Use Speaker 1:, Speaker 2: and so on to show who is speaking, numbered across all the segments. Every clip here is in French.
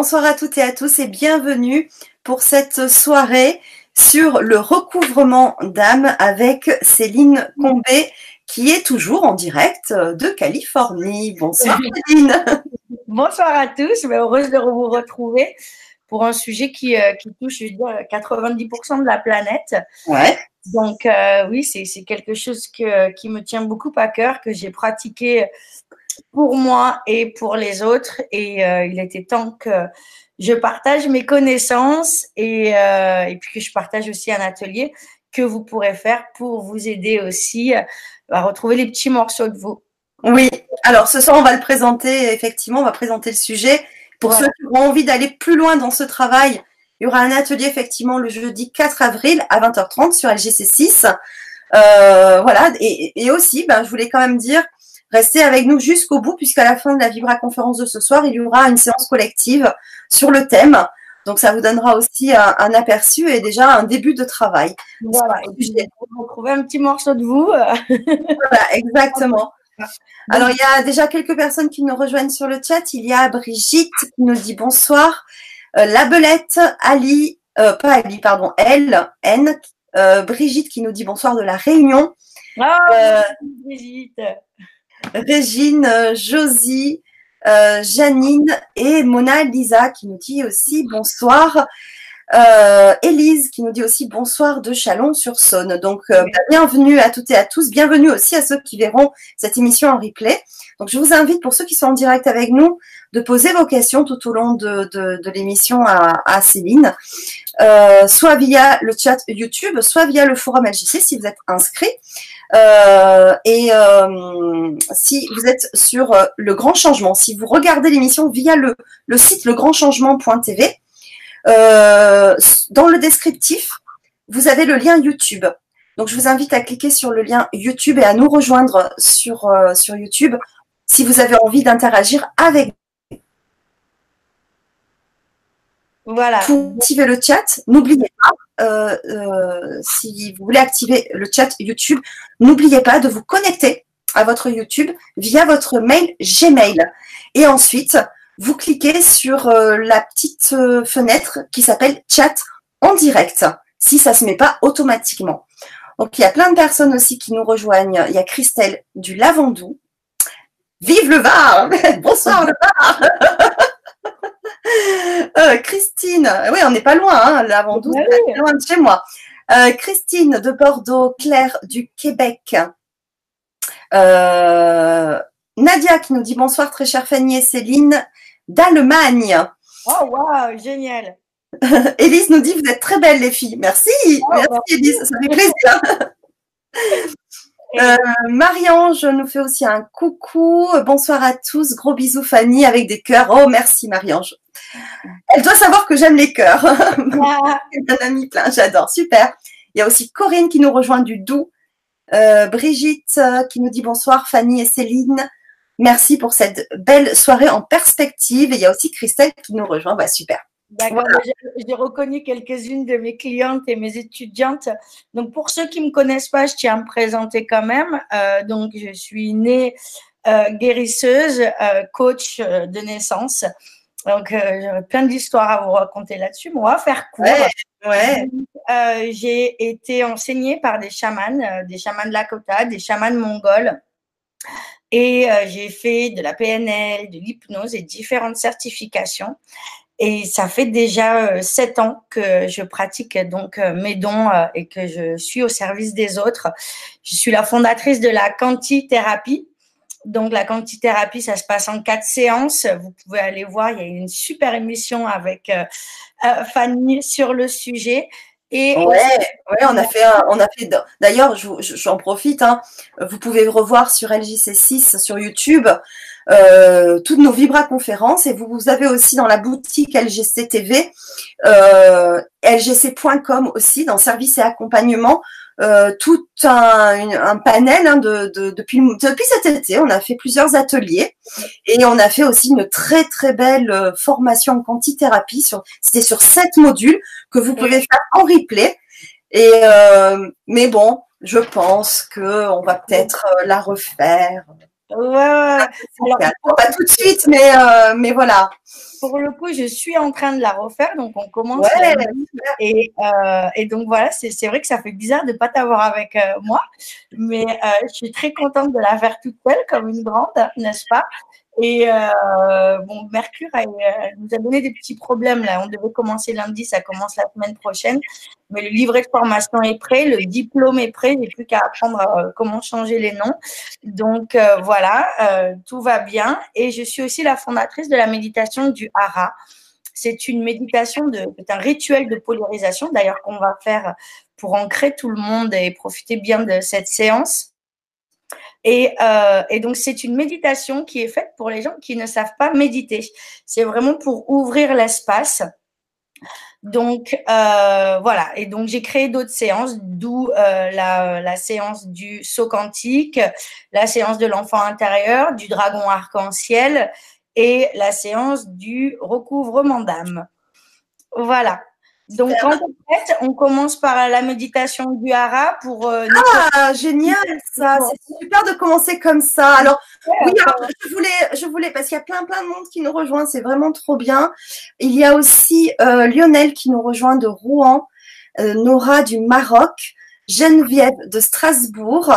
Speaker 1: Bonsoir à toutes et à tous et bienvenue pour cette soirée sur le recouvrement d'âme avec Céline Combé qui est toujours en direct de Californie. Bonsoir Céline.
Speaker 2: Bonsoir à tous, je suis heureuse de vous retrouver pour un sujet qui, euh, qui touche, je veux dire, 90% de la planète.
Speaker 1: Ouais.
Speaker 2: Donc euh, oui, c'est quelque chose que, qui me tient beaucoup à cœur, que j'ai pratiqué pour moi et pour les autres. Et euh, il était temps que je partage mes connaissances et, euh, et, puis que je partage aussi un atelier que vous pourrez faire pour vous aider aussi à retrouver les petits morceaux de vous.
Speaker 1: Oui, alors ce soir, on va le présenter, effectivement, on va présenter le sujet. Pour ceux qui ont envie d'aller plus loin dans ce travail, il y aura un atelier, effectivement, le jeudi 4 avril à 20h30 sur LGC6. Euh, voilà, et, et aussi, ben, je voulais quand même dire, Restez avec nous jusqu'au bout, puisqu'à la fin de la Vibra conférence de ce soir, il y aura une séance collective sur le thème. Donc, ça vous donnera aussi un, aperçu et déjà un début de travail.
Speaker 2: Voilà, vous retrouver un petit morceau de vous.
Speaker 1: voilà, exactement. Alors, il y a déjà quelques personnes qui nous rejoignent sur le chat. Il y a Brigitte qui nous dit bonsoir. Euh, la Belette, Ali, euh, pas Ali, pardon, Elle, N, euh, Brigitte qui nous dit bonsoir de la Réunion.
Speaker 2: Ah, Brigitte.
Speaker 1: Régine, euh, Josie, euh, Janine et Mona Lisa qui nous dit aussi bonsoir. Euh, Élise qui nous dit aussi bonsoir de Chalon-sur-Saône. Donc, euh, bienvenue à toutes et à tous. Bienvenue aussi à ceux qui verront cette émission en replay. Donc, je vous invite, pour ceux qui sont en direct avec nous, de poser vos questions tout au long de, de, de l'émission à, à, Céline, euh, soit via le chat YouTube, soit via le forum LGC si vous êtes inscrit. Euh, et euh, si vous êtes sur euh, le grand changement, si vous regardez l'émission via le, le site legrandchangement.tv, euh, dans le descriptif, vous avez le lien YouTube. Donc, je vous invite à cliquer sur le lien YouTube et à nous rejoindre sur, euh, sur YouTube si vous avez envie d'interagir avec
Speaker 2: Voilà.
Speaker 1: Pour activer le chat, n'oubliez pas, euh, euh, si vous voulez activer le chat YouTube, n'oubliez pas de vous connecter à votre YouTube via votre mail Gmail. Et ensuite, vous cliquez sur euh, la petite fenêtre qui s'appelle chat en direct, si ça ne se met pas automatiquement. Donc, il y a plein de personnes aussi qui nous rejoignent. Il y a Christelle du Lavandou. Vive le Var Bonsoir le Var Euh, Christine, oui, on n'est pas loin, hein, Vendôme, oui. loin de chez moi. Euh, Christine de Bordeaux, Claire du Québec. Euh, Nadia qui nous dit bonsoir, très chère Fanny et Céline d'Allemagne.
Speaker 2: Oh, wow, génial.
Speaker 1: Élise nous dit vous êtes très belles les filles. Merci, oh, merci wow. Élise, ça fait plaisir. Euh, Marie-Ange nous fait aussi un coucou. Bonsoir à tous. Gros bisous Fanny avec des cœurs. Oh merci Marie-Ange. Elle doit savoir que j'aime les cœurs. Un ami plein, j'adore. Super. Il y a aussi Corinne qui nous rejoint du Doubs. Euh, Brigitte euh, qui nous dit bonsoir Fanny et Céline. Merci pour cette belle soirée en perspective. Et il y a aussi Christelle qui nous rejoint. Bah, super.
Speaker 2: D'accord, voilà. j'ai reconnu quelques-unes de mes clientes et mes étudiantes. Donc, pour ceux qui ne me connaissent pas, je tiens à me présenter quand même. Euh, donc, je suis née euh, guérisseuse, coach de naissance. Donc, j'aurais plein d'histoires à vous raconter là-dessus, mais on va faire court.
Speaker 1: Ouais,
Speaker 2: ouais. j'ai été enseignée par des chamans, des chamans de Lakota, des chamans mongols. Et j'ai fait de la PNL, de l'hypnose et différentes certifications. Et ça fait déjà euh, sept ans que je pratique donc euh, mes dons euh, et que je suis au service des autres. Je suis la fondatrice de la quantithérapie. Donc la quantithérapie, ça se passe en quatre séances. Vous pouvez aller voir, il y a une super émission avec Fanny sur le sujet.
Speaker 1: Et ouais, ouais, on a fait, on a fait. D'ailleurs, j'en profite. Hein, vous pouvez revoir sur LJC6 sur YouTube euh, toutes nos Vibra conférences et vous, vous, avez aussi dans la boutique LGC TV, euh, lgc.com aussi dans service et accompagnement. Euh, tout un, panel hein, de, de, depuis, cet été. On a fait plusieurs ateliers et on a fait aussi une très très belle euh, formation en quantithérapie. C'était sur sept modules que vous pouvez faire en replay. Et euh, mais bon, je pense que on va peut-être la refaire
Speaker 2: Ouais,
Speaker 1: pas tout de suite, mais, euh, mais voilà.
Speaker 2: Pour le coup, je suis en train de la refaire, donc on commence. et, euh, et, donc voilà, c'est vrai que ça fait bizarre de ne pas t'avoir avec euh, moi, mais je suis très contente de la faire toute seule, comme une grande, n'est-ce pas? Et euh, bon, Mercure nous a donné des petits problèmes là. On devait commencer lundi, ça commence la semaine prochaine. Mais le livret de formation est prêt, le diplôme est prêt. J'ai plus qu'à apprendre euh, comment changer les noms. Donc euh, voilà, tout va bien. Et je suis aussi la fondatrice de la méditation du Hara. C'est une méditation de, c'est un rituel de polarisation d'ailleurs qu'on va faire pour ancrer tout le monde et profiter bien de cette séance. Euh, et, donc, c'est une méditation qui est faite pour les gens qui ne savent pas méditer. C'est vraiment pour ouvrir l'espace. Donc, euh, voilà. Et donc, j'ai créé d'autres séances, d'où euh, la, la, séance du saut quantique, la séance de l'enfant intérieur, du dragon arc-en-ciel et la séance du recouvrement d'âme. Voilà. Donc, en fait, on commence par la méditation du hara pour.
Speaker 1: Euh, ah, génial, ça. C'est super de commencer comme ça. Alors, oui, je voulais, je voulais, parce qu'il y a plein, plein de monde qui nous rejoint. C'est vraiment trop bien. Il y a aussi euh, Lionel qui nous rejoint de Rouen, euh, Nora du Maroc, Geneviève de Strasbourg.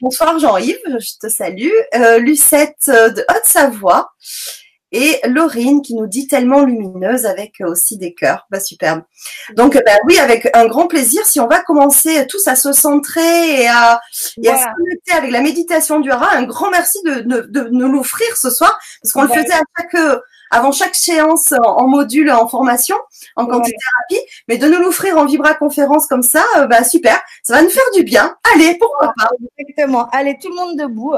Speaker 1: bonsoir Jean-Yves, je te salue. Lucette de Haute-Savoie et Laurine qui nous dit tellement lumineuse avec aussi des cœurs. Bah, superbe. Donc, bah, oui, avec un grand plaisir, si on va commencer tous à se centrer et à, se connecter avec la méditation du Hara, un grand merci de, de, nous l'offrir ce soir, parce qu'on le faisait à chaque, avant chaque séance en, module, en formation, en quantité-thérapie, mais de nous l'offrir en vibra-conférence comme ça, euh, bah, super. Ça va nous faire du bien. Allez, pourquoi pas.
Speaker 2: Exactement. Allez, tout le monde debout.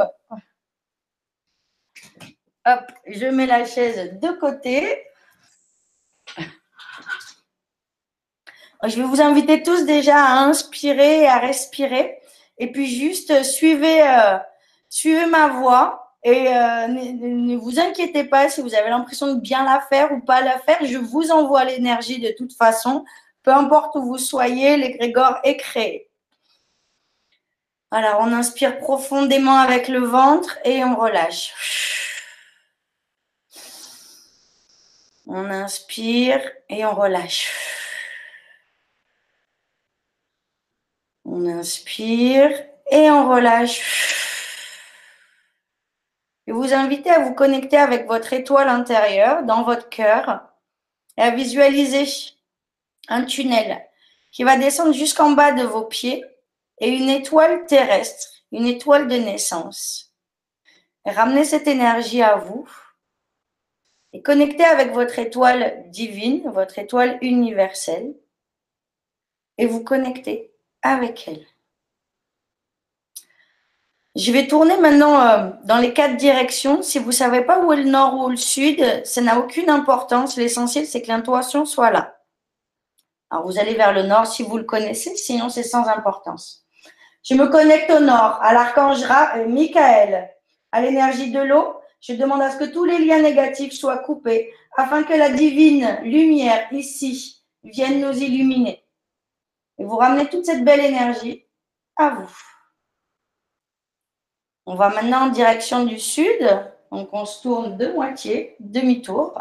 Speaker 2: Hop, je mets la chaise de côté. Je vais vous inviter tous déjà à inspirer et à respirer. Et puis juste suivez, euh, suivez ma voix. Et euh, ne, vous inquiétez pas si vous avez l'impression de bien la faire ou pas la faire. Je vous envoie l'énergie de toute façon. Peu importe où vous soyez, l'égrégore est créé. Alors, on inspire profondément avec le ventre et on relâche. On inspire et on relâche. On inspire et on relâche. Et vous invitez à vous connecter avec votre étoile intérieure dans votre cœur et à visualiser un tunnel qui va descendre jusqu'en bas de vos pieds et une étoile terrestre, une étoile de naissance. ramenez cette énergie à vous et connectez avec votre étoile divine, votre étoile universelle, et vous connectez avec elle. Je vais tourner maintenant euh, dans les quatre directions. Si vous ne savez pas où est le nord ou le sud, ça n'a aucune importance. L'essentiel, c'est que l'intuition soit là. Alors, vous allez vers le nord si vous le connaissez, sinon c'est sans importance. Je me connecte au nord, à l'archange euh, Michael, à l'énergie de l'eau, je demande à ce que tous les liens négatifs soient coupés afin que la divine lumière ici vienne nous illuminer. Et vous ramenez toute cette belle énergie à vous. On va maintenant en direction du sud. Donc on se tourne de moitié, demi-tour.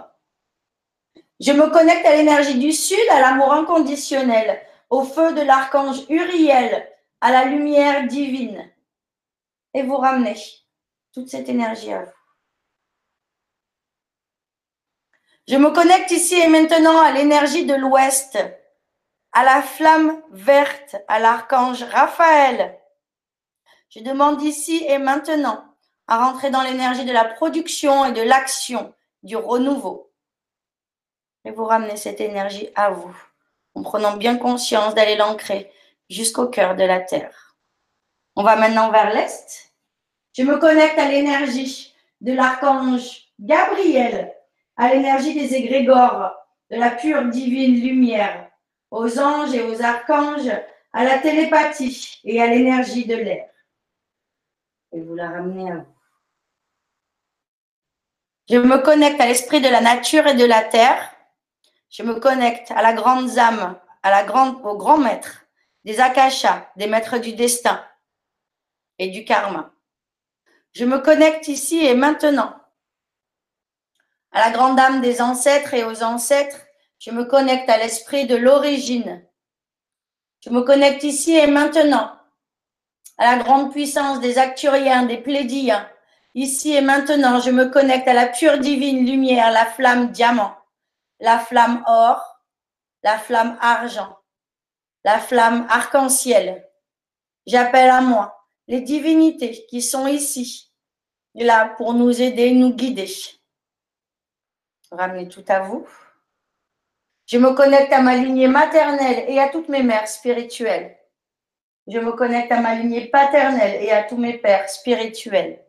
Speaker 2: Je me connecte à l'énergie du sud, à l'amour inconditionnel, au feu de l'archange Uriel, à la lumière divine. Et vous ramenez toute cette énergie à vous. Je me connecte ici et maintenant à l'énergie de l'Ouest, à la flamme verte, à l'archange Raphaël. Je demande ici et maintenant à rentrer dans l'énergie de la production et de l'action, du renouveau. Et vous ramenez cette énergie à vous, en prenant bien conscience d'aller l'ancrer jusqu'au cœur de la Terre. On va maintenant vers l'Est. Je me connecte à l'énergie de l'archange Gabriel, à l'énergie des égrégores, de la pure divine lumière, aux anges et aux archanges, à la télépathie et à l'énergie de l'air. Et vous la ramenez à vous. Je me connecte à l'esprit de la nature et de la terre. Je me connecte à la grande âme, à la grande, au grand maître, des akashas, des maîtres du destin et du karma. Je me connecte ici et maintenant à la grande âme des ancêtres et aux ancêtres. Je me connecte à l'esprit de l'origine. Je me connecte ici et maintenant à la grande puissance des acturiens, des plédiens. Ici et maintenant, je me connecte à la pure divine lumière, la flamme diamant, la flamme or, la flamme argent, la flamme arc-en-ciel. J'appelle à moi les divinités qui sont ici, là pour nous aider, nous guider. Ramenez tout à vous. Je me connecte à ma lignée maternelle et à toutes mes mères spirituelles. Je me connecte à ma lignée paternelle et à tous mes pères spirituels.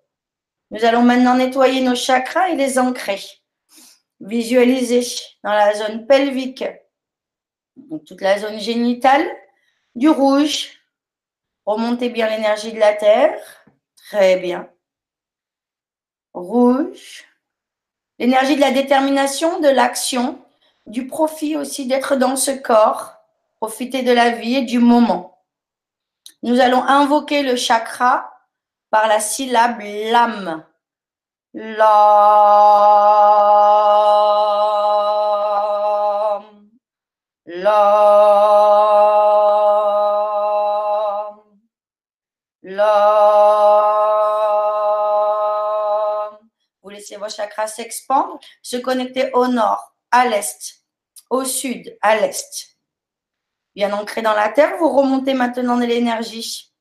Speaker 2: Nous allons maintenant nettoyer nos chakras et les ancrer. Visualiser dans la zone pelvique, toute la zone génitale, du rouge. Remontez bien l'énergie de la terre. Très bien. Rouge. L'énergie de la détermination, de l'action, du profit aussi d'être dans ce corps. Profiter de la vie et du moment. Nous allons invoquer le chakra par la syllabe lam. Lam. Vos chakras s'expandre, se connecter au nord, à l'est, au sud, à l'est bien ancré dans la terre. Vous remontez maintenant de l'énergie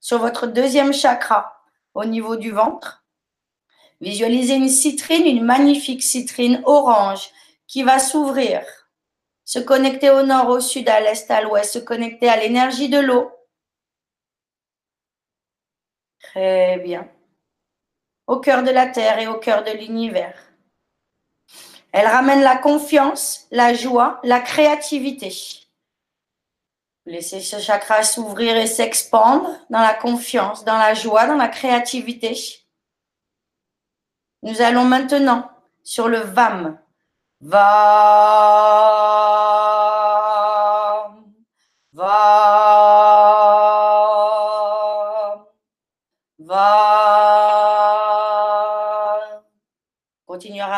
Speaker 2: sur votre deuxième chakra au niveau du ventre. Visualisez une citrine, une magnifique citrine orange qui va s'ouvrir, se connecter au nord, au sud, à l'est, à l'ouest, se connecter à l'énergie de l'eau. Très bien. Au cœur de la terre et au cœur de l'univers. Elle ramène la confiance, la joie, la créativité. Laissez ce chakra s'ouvrir et s'expandre dans la confiance, dans la joie, dans la créativité. Nous allons maintenant sur le VAM. VAM.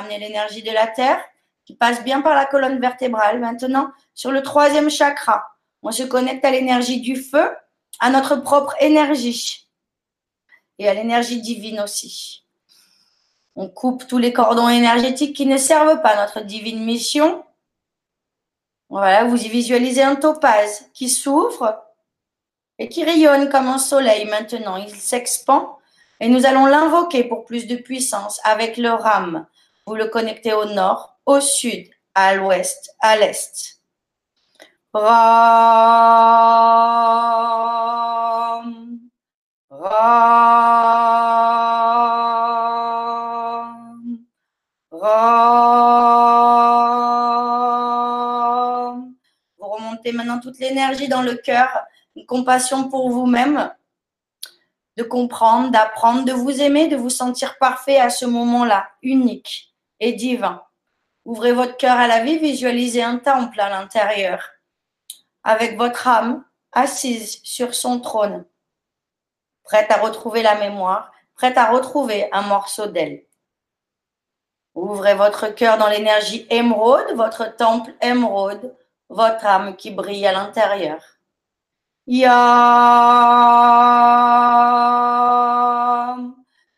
Speaker 2: Ramener l'énergie de la terre qui passe bien par la colonne vertébrale. Maintenant, sur le troisième chakra. On se connecte à l'énergie du feu, à notre propre énergie et à l'énergie divine aussi. On coupe tous les cordons énergétiques qui ne servent pas à notre divine mission. Voilà, vous y visualisez un topaz qui s'ouvre et qui rayonne comme un soleil maintenant. Il s'expand et nous allons l'invoquer pour plus de puissance avec le ram. Vous le connectez au nord, au sud, à l'ouest, à l'est. Vous remontez maintenant toute l'énergie dans le cœur, une compassion pour vous-même, de comprendre, d'apprendre, de vous aimer, de vous sentir parfait à ce moment-là, unique et divin. Ouvrez votre cœur à la vie, visualisez un temple à l'intérieur avec votre âme assise sur son trône, prête à retrouver la mémoire, prête à retrouver un morceau d'elle. Ouvrez votre cœur dans l'énergie émeraude, votre temple émeraude, votre âme qui brille à l'intérieur. Yam.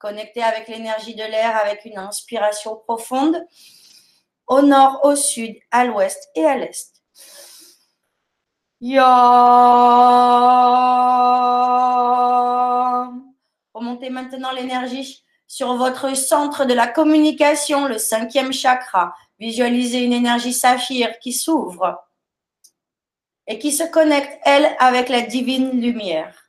Speaker 2: Connectez avec l'énergie de l'air avec une inspiration profonde au nord, au sud, à l'ouest et à l'est. Ya. Remontez maintenant l'énergie sur votre centre de la communication, le cinquième chakra. Visualisez une énergie saphir qui s'ouvre et qui se connecte, elle, avec la divine lumière.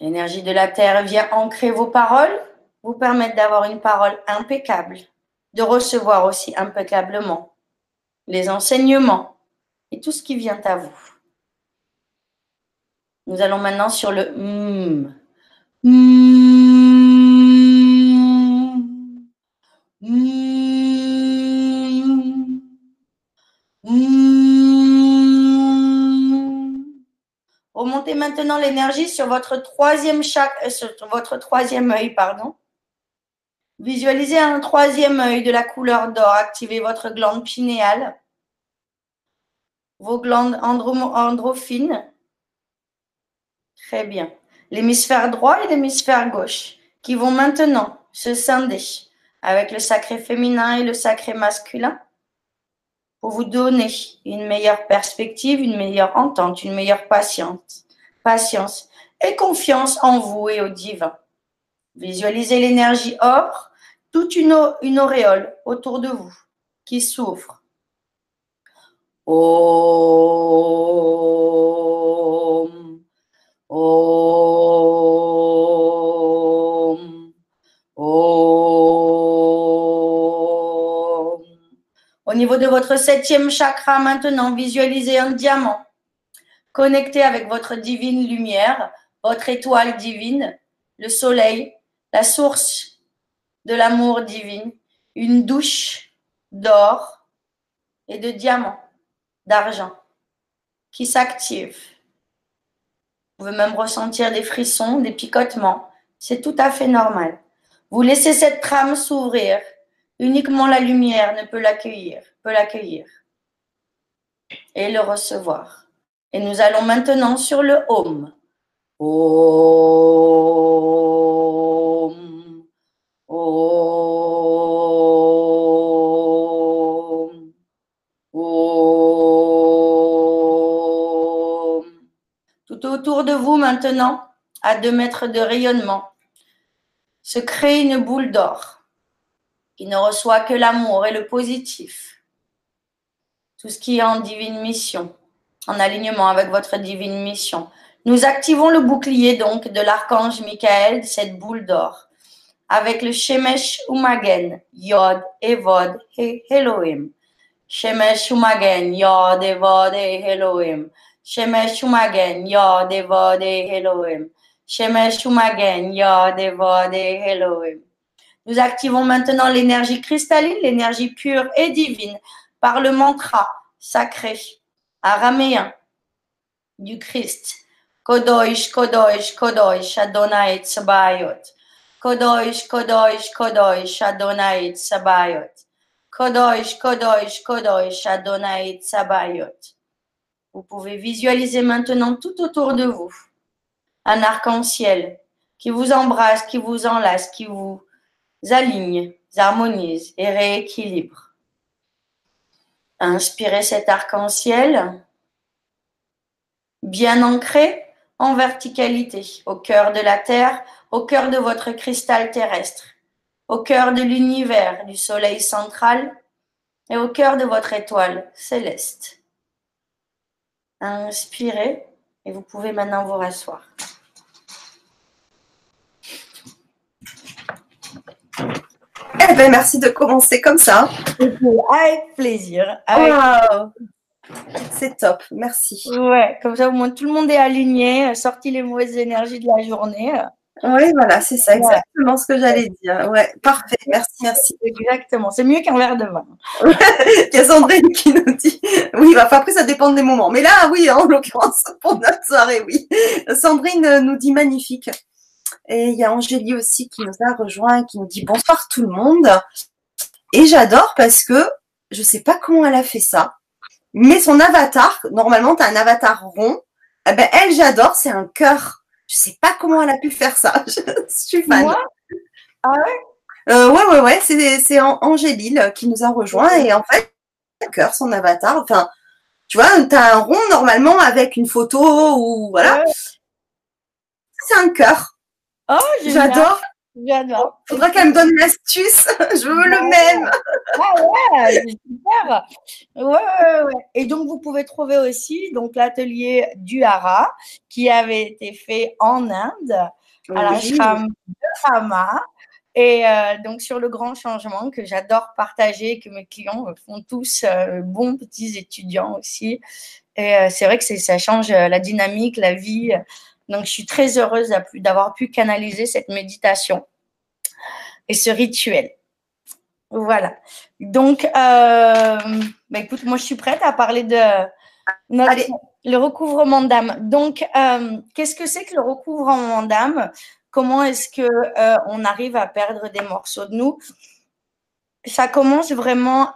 Speaker 2: L'énergie de la terre vient ancrer vos paroles, vous permettre d'avoir une parole impeccable, de recevoir aussi impeccablement les enseignements et tout ce qui vient à vous. Nous allons maintenant sur le mm. Maintenant l'énergie sur votre troisième chaque, euh, sur votre troisième œil, pardon. Visualisez un troisième œil de la couleur d'or. Activez votre glande pinéale, vos glandes androphines. Très bien. L'hémisphère droit et l'hémisphère gauche qui vont maintenant se scinder avec le sacré féminin et le sacré masculin pour vous donner une meilleure perspective, une meilleure entente, une meilleure patience, patience et confiance en vous et au divin. Visualisez l'énergie or, toute une, auréole autour de vous qui s'ouvre. Au niveau de votre septième chakra, maintenant, visualisez un diamant connecté avec votre divine lumière, votre étoile divine, le soleil, la source de l'amour divin, une douche d'or et de diamants, d'argent qui s'active. Vous pouvez même ressentir des frissons, des picotements. C'est tout à fait normal. Vous laissez cette trame s'ouvrir Uniquement la lumière ne peut l'accueillir, peut l'accueillir et le recevoir. Et nous allons maintenant sur le Om. Om. Om. Om. Tout autour de vous maintenant, à deux mètres de rayonnement, se crée une boule d'or qui ne reçoit que l'amour et le positif. Tout ce qui est en divine mission, en alignement avec votre divine mission. Nous activons le bouclier donc de l'archange Michael, cette boule d'or, avec le Shemesh Umagen, Yod, Evod et Elohim. Shemesh Umagen, Yod, Evod et Elohim. Shemesh Umagen, Yod, Evod et Elohim. Shemesh Umagen, Yod, Evod et Elohim. Nous activons maintenant l'énergie cristalline, l'énergie pure et divine par le mantra sacré araméen du Christ. Kodosh, Kodosh, Kodosh, Adonai Tsabayot. Kodosh, Kodosh, Kodosh, Adonai Tsabayot. Kodosh, Kodosh, Kodosh, Adonai Tsabayot. Vous pouvez visualiser maintenant tout autour de vous un arc-en-ciel qui vous embrasse, qui vous enlace, qui vous aligne, harmonise et rééquilibre. Inspirez cet arc-en-ciel bien ancré en verticalité, au cœur de la Terre, au cœur de votre cristal terrestre, au cœur de l'univers, du Soleil central et au cœur de votre étoile céleste. Inspirez et vous pouvez maintenant vous rasseoir.
Speaker 1: Eh ben, merci de commencer comme ça.
Speaker 2: Avec plaisir.
Speaker 1: C'est top, merci.
Speaker 2: Ouais, comme ça au moins tout le monde est aligné, sorti les mauvaises énergies de la journée.
Speaker 1: Oui, voilà, c'est ça, exactement ce que j'allais dire. Ouais, parfait, merci, merci.
Speaker 2: Exactement, c'est mieux qu'un verre de vin.
Speaker 1: Il y a Sandrine qui nous dit, oui, bah, après ça dépend des moments. Mais là, oui, en l'occurrence, pour notre soirée, oui. Sandrine nous dit magnifique. Et il y a Angélie aussi qui nous a rejoint, qui nous dit bonsoir tout le monde. Et j'adore parce que je sais pas comment elle a fait ça, mais son avatar, normalement tu as un avatar rond, eh ben elle j'adore, c'est un cœur. Je sais pas comment elle a pu faire ça. je suis fan.
Speaker 2: Moi? Ah ouais?
Speaker 1: Euh, Ouais ouais ouais, c'est c'est Angélie qui nous a rejoint et en fait un cœur son avatar. Enfin, tu vois, tu as un rond normalement avec une photo ou voilà. C'est un cœur.
Speaker 2: Oh,
Speaker 1: j'adore.
Speaker 2: J'adore.
Speaker 1: Faudra qu'elle me donne l'astuce. Je veux le même.
Speaker 2: Ah ouais, super. Ouais, ouais, ouais. Et donc, vous pouvez trouver aussi donc l'atelier du Hara qui avait été fait en Inde à la de Hama. Et euh, donc, sur le grand changement que j'adore partager, que mes clients font tous, euh, bons petits étudiants aussi. Et euh, c'est vrai que ça change la dynamique, la vie donc, je suis très heureuse d'avoir pu canaliser cette méditation et ce rituel. Voilà. Donc, euh, bah, écoute, moi, je suis prête à parler de
Speaker 1: notre... Allez,
Speaker 2: le recouvrement d'âme. Donc, euh, qu'est-ce que c'est que le recouvrement d'âme? Comment est-ce que euh, on arrive à perdre des morceaux de nous? Ça commence vraiment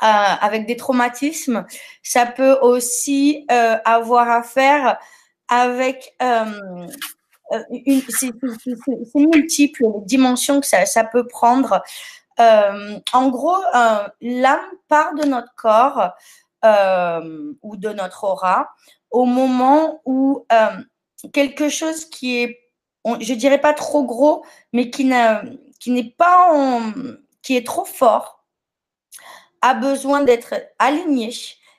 Speaker 2: avec des traumatismes. Ça peut aussi avoir à faire avec une, c'est, multiple les dimensions que ça, peut prendre. en gros, l'âme part de notre corps euh, ou de notre aura au moment où euh, quelque chose qui est, je dirais pas trop gros, mais qui n'est pas qui est trop fort, a besoin d'être aligné.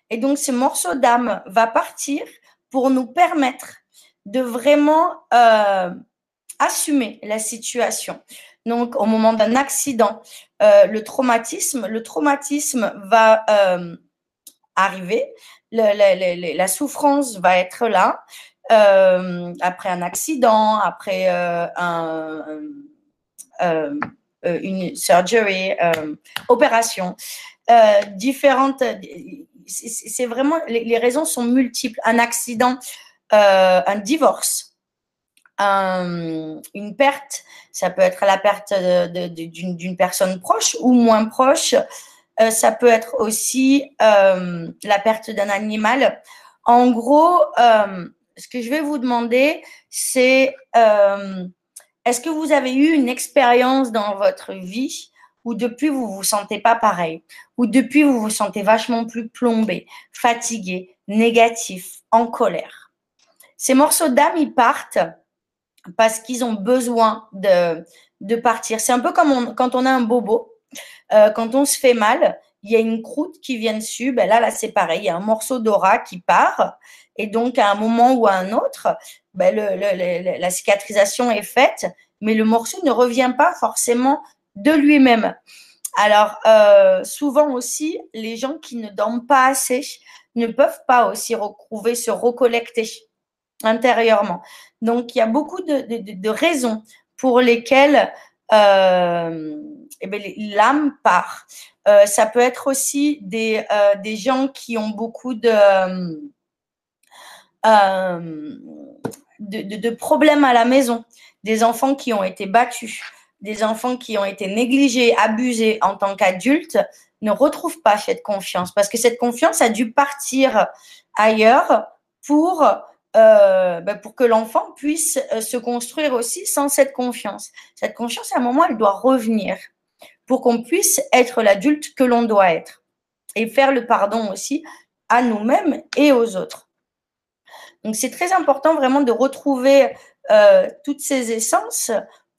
Speaker 2: Et donc, ce morceau d'âme va partir pour nous permettre de vraiment euh, assumer la situation. Donc, au moment d'un accident, le traumatisme, le traumatisme va arriver. la souffrance va être là euh, après un accident, après euh, un, euh, une surgery, opération, différentes. C'est vraiment les, raisons sont multiples. Un accident, un divorce, une perte, ça peut être la perte d'une personne proche ou moins proche, euh, ça peut être aussi euh, la perte d'un animal. En gros, euh, ce que je vais vous demander, c'est est-ce que vous avez eu une expérience dans votre vie où depuis vous vous sentez pas pareil, ou depuis vous vous sentez vachement plus plombé, fatigué, négatif, en colère. Ces morceaux d'âme, ils partent parce qu'ils ont besoin de, partir. C'est un peu comme quand on a un bobo. Euh, quand on se fait mal, il y a une croûte qui vient dessus. Ben là, là, c'est pareil. Il y a un morceau d'aura qui part. Et donc, à un moment ou à un autre, ben la cicatrisation est faite, mais le morceau ne revient pas forcément de lui-même. Alors, euh, souvent aussi, les gens qui ne dorment pas assez ne peuvent pas aussi retrouver, se recollecter intérieurement. Donc, il y a beaucoup de, raisons pour lesquelles euh, eh ben, l'âme part. Euh, ça peut être aussi des, gens qui ont beaucoup de, problèmes à la maison, des enfants qui ont été battus, des enfants qui ont été négligés, abusés en tant qu'adultes, ne retrouvent pas cette confiance parce que cette confiance a dû partir ailleurs pour euh, ben, pour que l'enfant puisse euh, se construire aussi sans cette confiance. Cette confiance, à un moment, elle doit revenir pour qu'on puisse être l'adulte que l'on doit être et faire le pardon aussi à nous-mêmes et aux autres. Donc, c'est très important vraiment de retrouver euh, toutes ces essences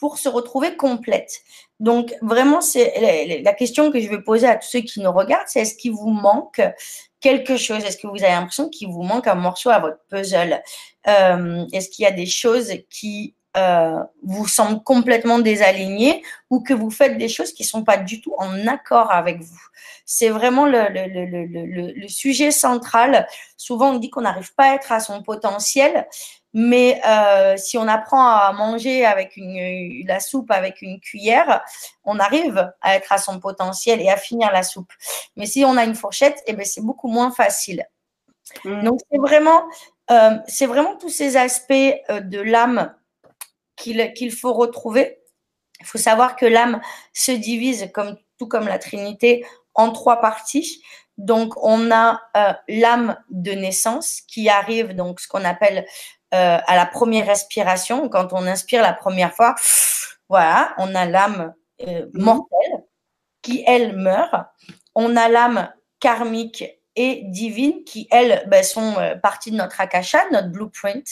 Speaker 2: pour se retrouver complète. Donc, vraiment, c'est la question que je vais poser à tous ceux qui nous regardent, c'est est-ce qu'il vous manque quelque chose? Est-ce que vous avez l'impression qu'il vous manque un morceau à votre puzzle? Euh, Est-ce qu'il y a des choses qui euh, vous semblent complètement désalignées ou que vous faites des choses qui ne sont pas du tout en accord avec vous? C'est vraiment le, le, sujet central. Souvent, on dit qu'on n'arrive pas à être à son potentiel, mais euh, si on apprend à manger avec une, la soupe avec une cuillère, on arrive à être à son potentiel et à finir la soupe. Mais si on a une fourchette, eh ben, c'est beaucoup moins facile. Mm. Donc, c'est vraiment, euh, c'est vraiment tous ces aspects euh, de l'âme qu'il faut retrouver. Il faut savoir que l'âme se divise, comme, tout comme la Trinité, en trois parties. Donc, on a euh, l'âme de naissance qui arrive, donc ce qu'on appelle euh, à la première respiration, quand on inspire la première fois, voilà, on a l'âme euh, mhm. mortelle qui, elle, meurt. On a l'âme karmique et divine qui, elles, ben, sont euh, partie de notre akasha, notre blueprint.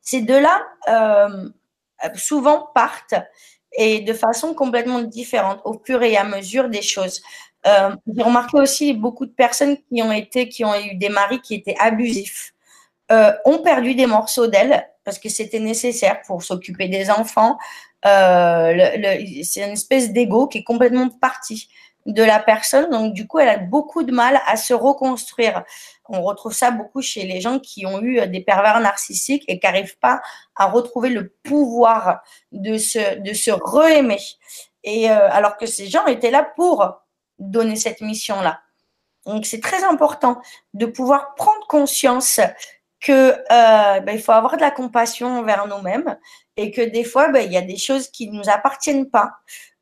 Speaker 2: Ces deux-là, souvent, partent et de façon complètement différente au fur et à mesure des choses. J'ai remarqué aussi beaucoup de personnes qui ont été, qui ont eu des maris qui étaient abusifs euh, ont perdu des morceaux d'elle parce que c'était nécessaire pour s'occuper des enfants. Euh, c'est une espèce d'ego qui est complètement parti de la personne. Donc, du coup, elle a beaucoup de mal à se reconstruire. On retrouve ça beaucoup chez les gens qui ont eu des pervers narcissiques et qui n'arrivent pas à retrouver le pouvoir de se, de se re-aimer. Et euh, alors que ces gens étaient là pour donner cette mission-là. Donc, c'est très important de pouvoir prendre conscience que euh, ben, il faut avoir de la compassion envers nous-mêmes et que des fois, ben, il y a des choses qui ne nous appartiennent pas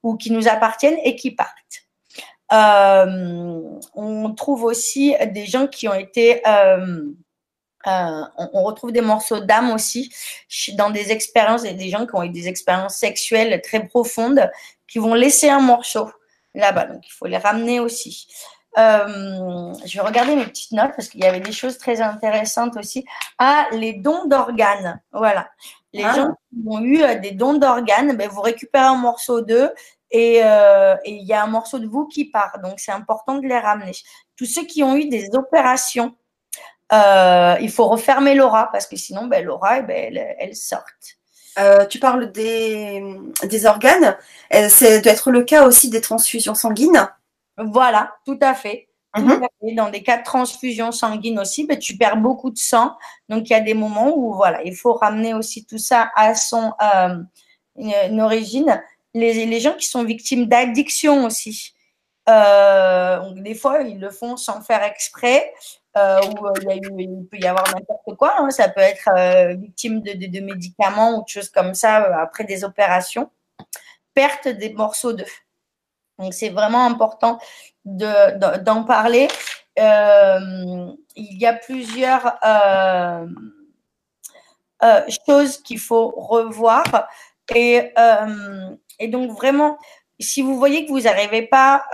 Speaker 2: ou qui nous appartiennent et qui partent. Euh, on trouve aussi des gens qui ont été euh, on, retrouve des morceaux d'âme aussi dans des expériences, des gens qui ont eu des expériences sexuelles très profondes, qui vont laisser un morceau là-bas. Donc, il faut les ramener aussi. Euh, je vais regarder mes petites notes parce qu'il y avait des choses très intéressantes aussi. Ah, les dons d'organes. Voilà. Les ah. gens qui ont eu euh, des dons d'organes, ben, vous récupérez un morceau d'eux et il y a un morceau de vous qui part. Donc, c'est important de les ramener. Tous ceux qui ont eu des opérations euh, il faut refermer l'aura parce que sinon, ben, l'aura, eh ben, elle, sort.
Speaker 1: Euh, tu parles des, des organes. C'est doit être le cas aussi des transfusions sanguines.
Speaker 2: Voilà, tout à fait. Mhm. Dans des cas de transfusion sanguine aussi, ben, tu perds beaucoup de sang. Donc, il y a des moments où voilà, il faut ramener aussi tout ça à son euh, une, origine. Les, les, gens qui sont victimes d'addiction aussi. des fois, ils le font sans faire exprès euh, euh, il, peut y avoir n'importe quoi. Hein. Ça peut être euh, victime de, médicaments ou de choses comme ça après des opérations. Perte des morceaux d'œufs. Donc, c'est vraiment important d'en parler. il y a plusieurs choses qu'il faut revoir. Et, et, donc, vraiment, si vous voyez que vous n'arrivez pas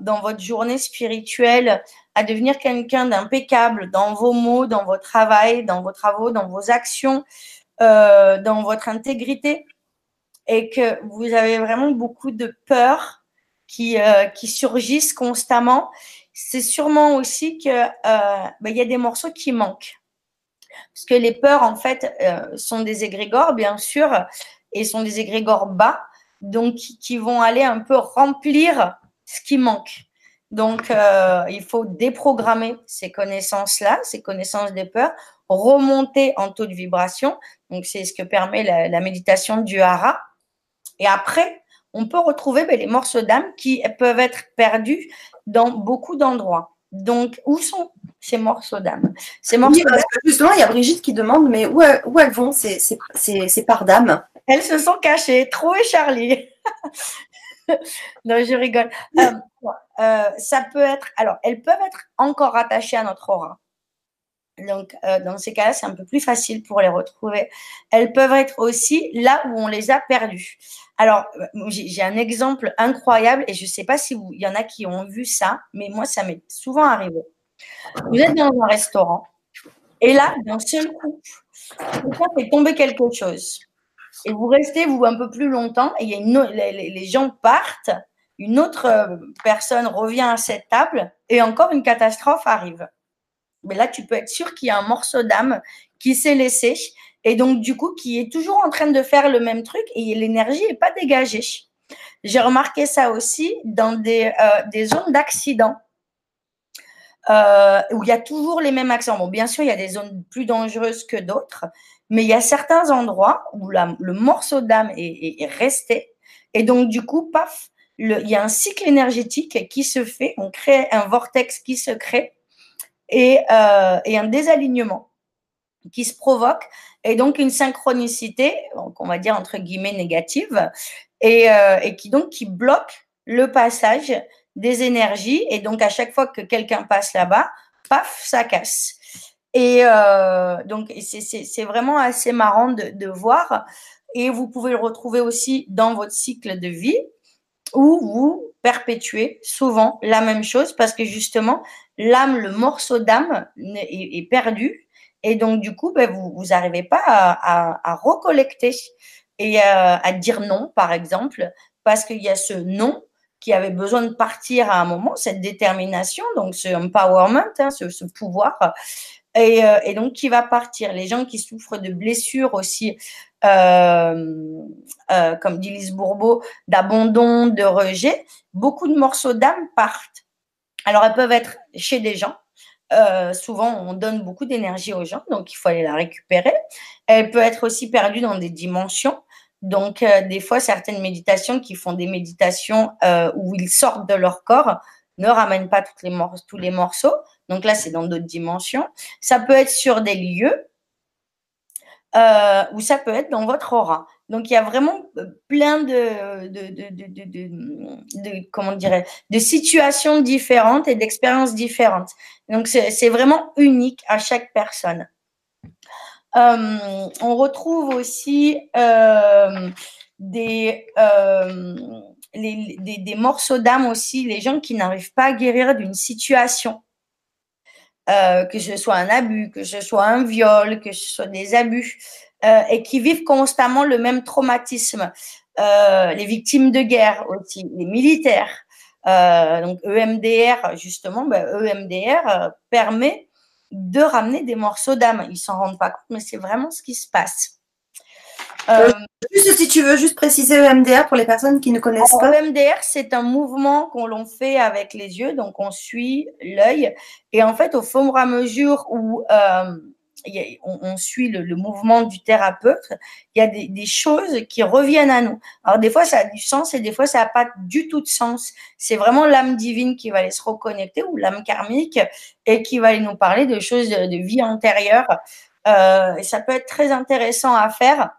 Speaker 2: dans votre journée spirituelle à devenir quelqu'un d'impeccable dans vos mots, dans votre travail, dans vos travaux, dans vos actions, euh, dans votre intégrité, et que vous avez vraiment beaucoup de peurs qui, euh, qui surgissent constamment, c'est sûrement aussi que euh, ben, y a des morceaux qui manquent. Parce que les peurs, en fait, sont des égrégores, bien sûr, et sont des égrégores bas, donc qui vont aller un peu remplir ce qui manque. Donc, euh, il faut déprogrammer ces connaissances-là, ces connaissances des peurs, remonter en taux de vibration. Donc, c'est ce que permet la, méditation du hara. Et après, on peut retrouver ben, les morceaux d'âme qui peuvent être perdus dans beaucoup d'endroits. Donc, où sont ces morceaux d'âme?
Speaker 1: Ces morceaux justement, il y a Brigitte qui demande, mais où, où elles vont, ces, ces, ces parts d'âme?
Speaker 2: Elles se sont cachées, Trop et Charlie. non, je rigole. Euh, euh, ça peut être, alors, elles peuvent être encore attachées à notre aura. Donc, euh, dans ces cas-là, c'est un peu plus facile pour les retrouver. Elles peuvent être aussi là où on les a perdues. Alors, j'ai un exemple incroyable et je ne sais pas si il y en a qui ont vu ça, mais moi, ça m'est souvent arrivé. Vous êtes dans un restaurant et là, d'un seul coup, vous fait tomber quelque chose et vous restez vous un peu plus longtemps et y les, gens partent, une autre euh, personne revient à cette table et encore une catastrophe arrive. Mais là, tu peux être sûr qu'il y a un morceau d'âme qui s'est laissé et donc du coup qui est toujours en train de faire le même truc et l'énergie n'est pas dégagée. J'ai remarqué ça aussi dans des, euh, zones d'accident. Euh, où il y a toujours les mêmes accents. Bon, bien sûr, il y a des zones plus dangereuses que d'autres, mais il y a certains endroits où le morceau d'âme est, resté. Et donc, du coup, paf, il y a un cycle énergétique qui se fait. On crée un vortex qui se crée et, euh, un désalignement qui se provoque. Et donc, une synchronicité, donc on va dire entre guillemets négative, et, euh, et qui donc qui bloque le passage des énergies. Et donc, à chaque fois que quelqu'un passe là-bas, paf, ça casse. Et euh, donc, c'est vraiment assez marrant de, voir. Et vous pouvez le retrouver aussi dans votre cycle de vie où vous perpétuez souvent la même chose parce que justement, l'âme, le morceau d'âme est, perdu. Et donc, du coup, ben, vous n'arrivez pas à, recollecter et à, dire non, par exemple, parce qu'il y a ce non qui avait besoin de partir à un moment, cette détermination, donc ce empowerment, hein, ce, pouvoir, euh, et, donc qui va partir. Les gens qui souffrent de blessures aussi, euh, euh, comme dit Lise Bourbeau, d'abandon, de rejet, beaucoup de morceaux d'âme partent. Alors elles peuvent être chez des gens. Souvent, on donne beaucoup d'énergie aux gens, donc il faut aller la récupérer. Elle peut être aussi perdue dans des dimensions. Donc, des fois, certaines méditations qui font des méditations où ils sortent de leur corps ne ramène pas tous les morceaux. Donc là, c'est dans d'autres dimensions. Ça peut être sur des lieux euh, ou ça peut être dans votre aura. Donc il y a vraiment euh, plein de, situations différentes et d'expériences différentes. Donc c'est vraiment unique à chaque personne. Euh, on retrouve aussi euh, des, des, morceaux d'âme aussi, les gens qui n'arrivent pas à guérir d'une situation. Que ce soit un abus, que ce soit un viol, que ce soit des abus, euh, et qui vivent constamment le même traumatisme. Euh, les victimes de guerre aussi, les militaires. donc EMDR, justement, ben, EMDR permet de ramener des morceaux d'âme. Ils s'en rendent pas compte, mais c'est vraiment ce qui se passe.
Speaker 1: Euh, juste si tu veux juste préciser EMDR pour les personnes qui ne connaissent pas.
Speaker 2: EMDR, c'est un mouvement qu'on l'on fait avec les yeux, donc on suit l'œil. Et en fait, au fur et à mesure où euh, on, suit le, mouvement du thérapeute, il y a des, choses qui reviennent à nous. Alors des fois, ça a du sens et des fois, ça n'a pas du tout de sens. C'est vraiment l'âme divine qui va aller se reconnecter ou l'âme karmique et qui va aller nous parler de choses de, vie antérieure. Euh, et ça peut être très intéressant à faire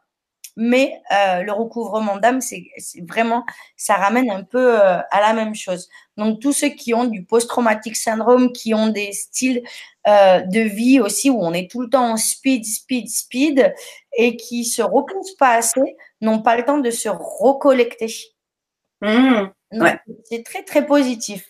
Speaker 2: mais euh, le recouvrement d'âme, c'est vraiment, ça ramène un peu euh, à la même chose. Donc, tous ceux qui ont du post-traumatique syndrome, qui ont des styles euh, de vie aussi où on est tout le temps en speed, speed, speed, et qui se reposent pas assez, n'ont pas le temps de se recollecter.
Speaker 1: Mmh, ouais.
Speaker 2: C'est très, très positif.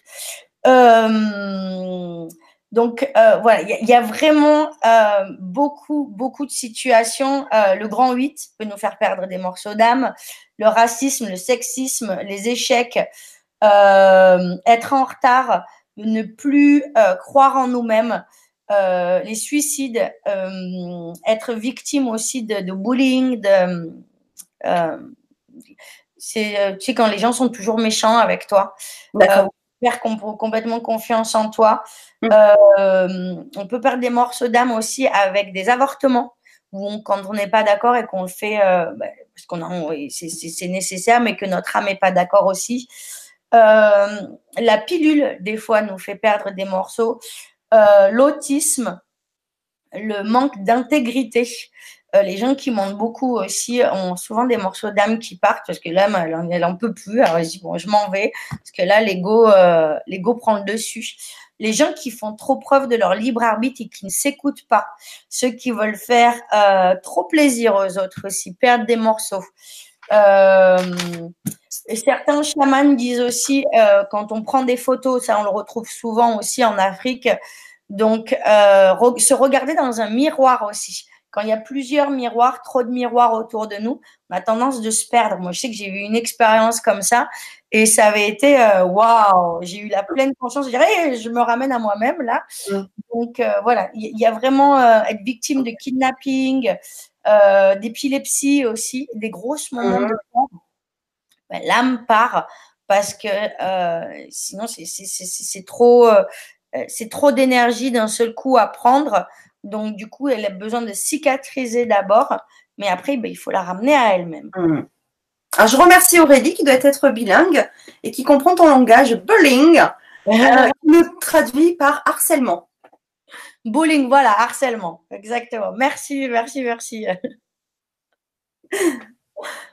Speaker 2: Euh, donc euh, voilà, il y, a vraiment euh, beaucoup, beaucoup de situations. Euh, le grand 8 peut nous faire perdre des morceaux d'âme. Le racisme, le sexisme, les échecs, être en retard, ne plus croire en nous-mêmes, les suicides, être victime aussi de, de bullying, de c'est tu sais quand les gens sont toujours méchants avec toi.
Speaker 1: D'accord
Speaker 2: faire complètement confiance en toi. Mm. Euh, on peut perdre des morceaux d'âme aussi avec des avortements, où quand on n'est pas d'accord et qu'on le fait, euh, bah, parce qu'on c'est nécessaire, mais que notre âme n'est pas d'accord aussi. Euh, la pilule, des fois, nous fait perdre des morceaux. L'autisme, le manque d'intégrité. Euh, les gens qui montent beaucoup aussi ont souvent des morceaux d'âme qui partent parce que l'âme, elle, n'en peut plus. Alors, je dis, bon, je m'en vais parce que là, l'ego, euh, prend le dessus. Les gens qui font trop preuve de leur libre arbitre et qui ne s'écoutent pas. Ceux qui veulent faire euh, trop plaisir aux autres aussi, perdre des morceaux. Euh, certains chamans disent aussi, quand on prend des photos, ça on le retrouve souvent aussi en Afrique, donc se regarder dans un miroir aussi quand il y a plusieurs miroirs, trop de miroirs autour de nous, on a tendance de se perdre. Moi, je sais que j'ai eu une expérience comme ça et ça avait été euh, waouh, j'ai eu la pleine conscience. Je dirais, je me ramène à moi-même là. Mm. Donc euh, voilà, il y, a vraiment euh, être victime de kidnapping, d'épilepsie aussi, des grosses moments mm. de temps. Ben, L'âme part parce que sinon c'est trop, c'est trop d'énergie d'un seul coup à prendre donc, du coup, elle a besoin de cicatriser d'abord, mais après, ben, il faut la ramener à elle-même.
Speaker 1: Hmm. Alors, je remercie Aurélie qui doit être bilingue et qui comprend ton langage bullying, euh, qui nous traduit par harcèlement.
Speaker 2: Bullying, voilà, harcèlement, exactement. Merci, merci, merci.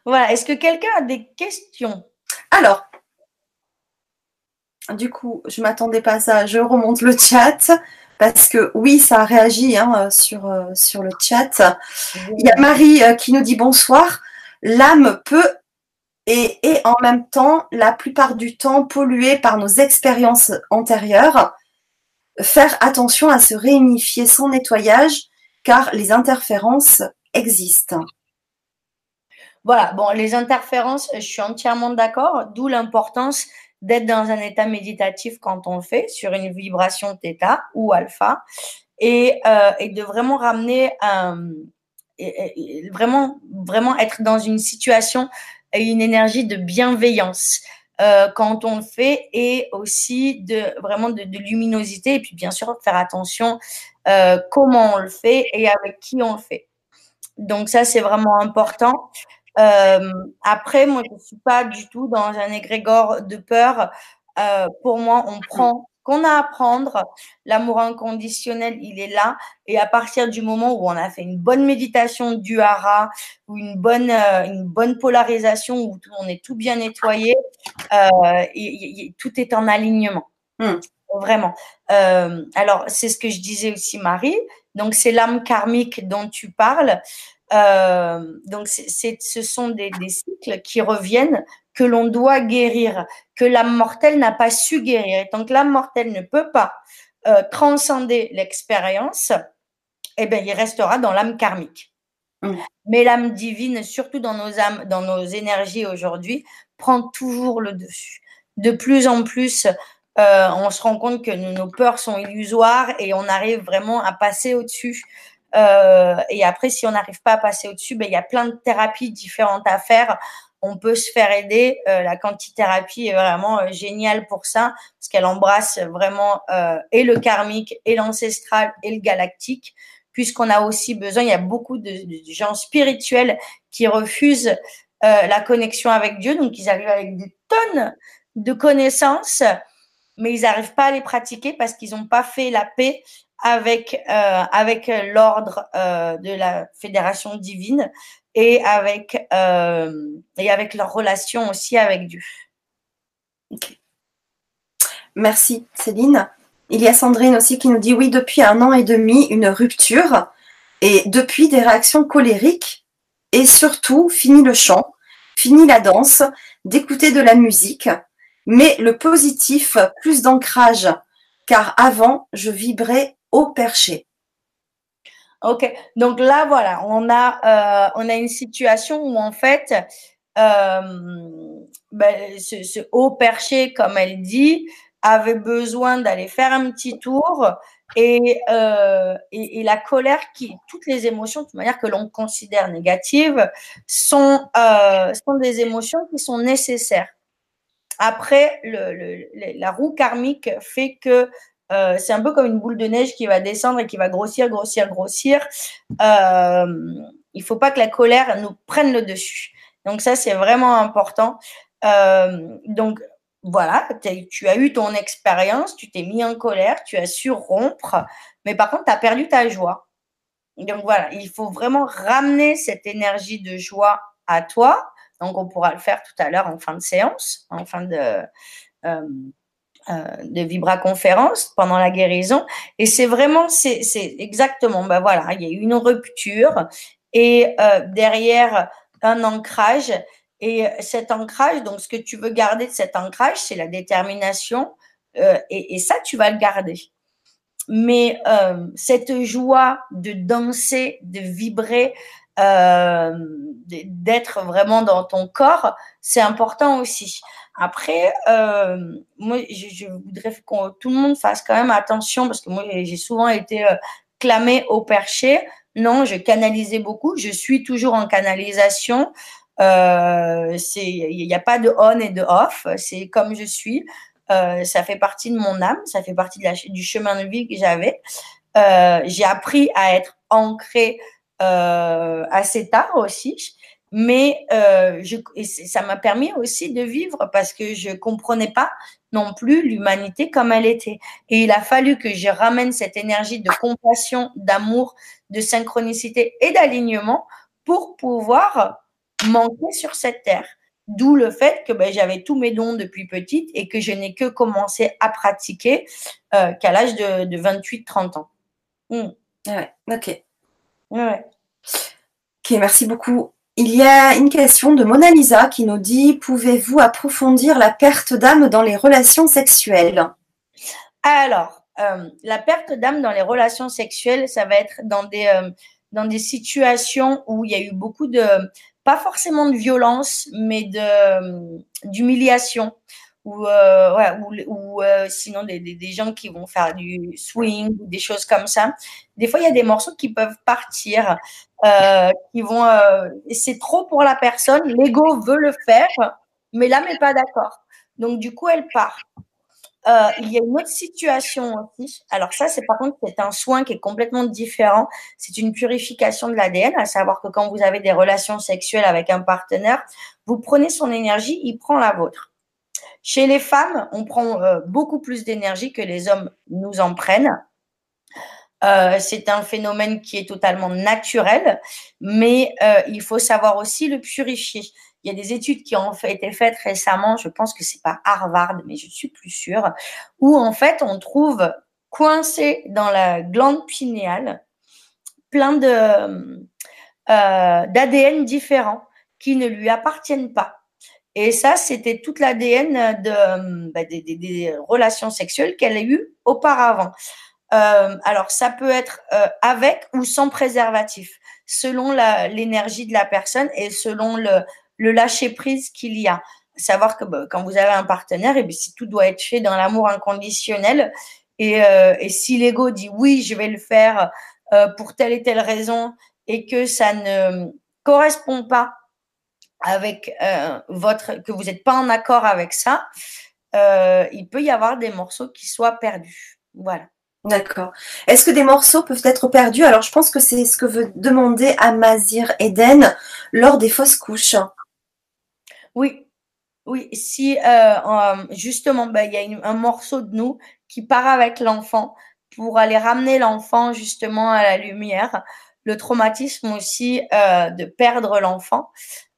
Speaker 2: voilà, est-ce que quelqu'un a des questions?
Speaker 1: Alors, du coup, je ne m'attendais pas à ça, je remonte le chat. Parce que oui, ça a réagi hein, sur, euh, sur le chat. Il y a Marie euh, qui nous dit bonsoir. L'âme peut et est en même temps, la plupart du temps, polluée par nos expériences antérieures. Faire attention à se réunifier son nettoyage car les interférences existent.
Speaker 2: Voilà, bon, les interférences, je suis entièrement d'accord, d'où l'importance d'être dans un état méditatif quand on le fait, sur une vibration θ ou alpha, et, euh, et de vraiment ramener vraiment, vraiment être dans une situation et une énergie de bienveillance. Euh, quand on le fait et aussi de vraiment de, de, luminosité et puis bien sûr faire attention euh, comment on le fait et avec qui on le fait. Donc ça c'est vraiment important. Euh, après, moi, je ne suis pas du tout dans un égrégore de peur euh, pour moi, on prend qu'on a à prendre. L'amour inconditionnel, il est là. Et à partir du moment où on a fait une bonne méditation du hara ou une bonne, euh, une bonne polarisation où on est tout bien nettoyé, euh, tout est en alignement. Hmm. Vraiment. Euh, alors, c'est ce que je disais aussi, Marie. Donc, c'est l'âme karmique dont tu parles. Donc, c'est, ce sont des, des cycles qui reviennent que l'on doit guérir, que l'âme mortelle n'a pas su guérir. Et tant que l'âme mortelle ne peut pas euh, transcender l'expérience, eh bien, il restera dans l'âme karmique. Mm. Mais l'âme divine, surtout dans nos âmes, dans nos énergies aujourd'hui, prend toujours le dessus. De plus en plus, euh, on se rend compte que nos peurs sont illusoires et on arrive vraiment à passer au-dessus. Euh, et après, si on n'arrive pas à passer au-dessus, ben, il y a plein de thérapies différentes à faire on peut se faire aider. Euh, la quantithérapie est vraiment euh, géniale pour ça, parce qu'elle embrasse vraiment euh, et le karmique, et l'ancestral, et le galactique, puisqu'on a aussi besoin, il y a beaucoup de, gens spirituels qui refusent la connexion avec Dieu, donc ils arrivent avec des tonnes de connaissances, mais ils n'arrivent pas à les pratiquer parce qu'ils n'ont pas fait la paix avec, avec l'ordre de la fédération divine et avec, euh, et avec leur relation aussi avec Dieu.
Speaker 1: Merci Céline. Il y a Sandrine aussi qui nous dit oui, depuis un an et demi, une rupture. Et depuis des réactions colériques. Et surtout fini le chant, fini la danse, d'écouter de la musique, mais le positif, plus d'ancrage, car avant, je vibrais au perché.
Speaker 2: Ok, donc là, voilà, on a, euh, on a une situation où en fait, euh, ben, ce, haut perché, comme elle dit, avait besoin d'aller faire un petit tour et, euh, et, la colère, qui, toutes les émotions, de manière que l'on considère négatives, sont, sont des émotions qui sont nécessaires. Après, la roue karmique fait que euh, c'est un peu comme une boule de neige qui va descendre et qui va grossir, grossir, grossir. Euh, il ne faut pas que la colère nous prenne le dessus. Donc ça, c'est vraiment important. Euh, donc voilà, tu as eu ton expérience, tu t'es mis en colère, tu as su rompre, mais par contre, tu as perdu ta joie. Donc voilà, il faut vraiment ramener cette énergie de joie à toi. Donc on pourra le faire tout à l'heure en fin de séance, en fin de... de Vibra Conférence pendant la guérison. Et c'est vraiment, c'est exactement, ben voilà, il y a eu une rupture et euh, derrière un ancrage. Et cet ancrage, donc ce que tu veux garder de cet ancrage, c'est la détermination. Euh, et, et, ça, tu vas le garder. Mais cette joie de danser, de vibrer, d'être vraiment dans ton corps, c'est important aussi. Après, euh, moi, je, voudrais que tout le monde fasse quand même attention parce que moi, j'ai souvent été euh, clamée au perché. Non, je canalisais beaucoup. Je suis toujours en canalisation. Euh, il n'y a pas de on et de off. C'est comme je suis. Euh, ça fait partie de mon âme. Ça fait partie du chemin de vie que j'avais. Euh, j'ai appris à être ancrée assez tard aussi mais euh, je, ça m'a permis aussi de vivre parce que je comprenais pas non plus l'humanité comme elle était. Et il a fallu que je ramène cette énergie de compassion, d'amour, de synchronicité et d'alignement pour pouvoir manquer sur cette terre. D'où le fait que ben, j'avais tous mes dons depuis petite et que je n'ai que commencé à pratiquer euh, qu'à l'âge de, de 28-30 ans.
Speaker 1: Hmm. Ouais, ok. Ouais. Ok, merci beaucoup. Il y a une question de Mona Lisa qui nous dit Pouvez-vous approfondir la perte d'âme dans les relations sexuelles?
Speaker 2: Alors, euh, la perte d'âme dans les relations sexuelles, ça va être dans des, euh, dans des situations où il y a eu beaucoup de, pas forcément de violence, mais de d'humiliation ou, euh, ouais, ou, euh, sinon des, des, gens qui vont faire du swing ou des choses comme ça. Des fois, il y a des morceaux qui peuvent partir, euh, qui vont. Euh, c'est trop pour la personne. L'ego veut le faire, mais l'âme n'est pas d'accord. Donc, du coup, elle part. Euh, il y a une autre situation aussi. Alors ça, c'est par contre, c'est un soin qui est complètement différent. C'est une purification de l'ADN, à savoir que quand vous avez des relations sexuelles avec un partenaire, vous prenez son énergie, il prend la vôtre. Chez les femmes, on prend euh, beaucoup plus d'énergie que les hommes nous en prennent. Euh, c'est un phénomène qui est totalement naturel, mais euh, il faut savoir aussi le purifier. Il y a des études qui ont été faites récemment, je pense que c'est pas Harvard, mais je suis plus sûre, où en fait on trouve coincé dans la glande pinéale plein d'ADN différents qui ne lui appartiennent pas. Et ça, c'était toute l'ADN de, bah, des, relations sexuelles qu'elle a eues auparavant. Euh, alors, ça peut être euh, avec ou sans préservatif, selon l'énergie de la personne et selon le, le lâcher prise qu'il y a. Savoir que bah, quand vous avez un partenaire, et bien, si tout doit être fait dans l'amour inconditionnel, et, euh, et si l'ego dit oui, je vais le faire euh, pour telle et telle raison, et que ça ne correspond pas avec euh, votre, que vous n'êtes pas en accord avec ça, euh, il peut y avoir des morceaux qui soient perdus. Voilà.
Speaker 1: D'accord. Est-ce que des morceaux peuvent être perdus? Alors, je pense que c'est ce que veut demander Amazir Eden lors des fausses couches.
Speaker 2: Oui, oui. Si euh, justement, ben, il y a un morceau de nous qui part avec l'enfant pour aller ramener l'enfant justement à la lumière, le traumatisme aussi de perdre l'enfant.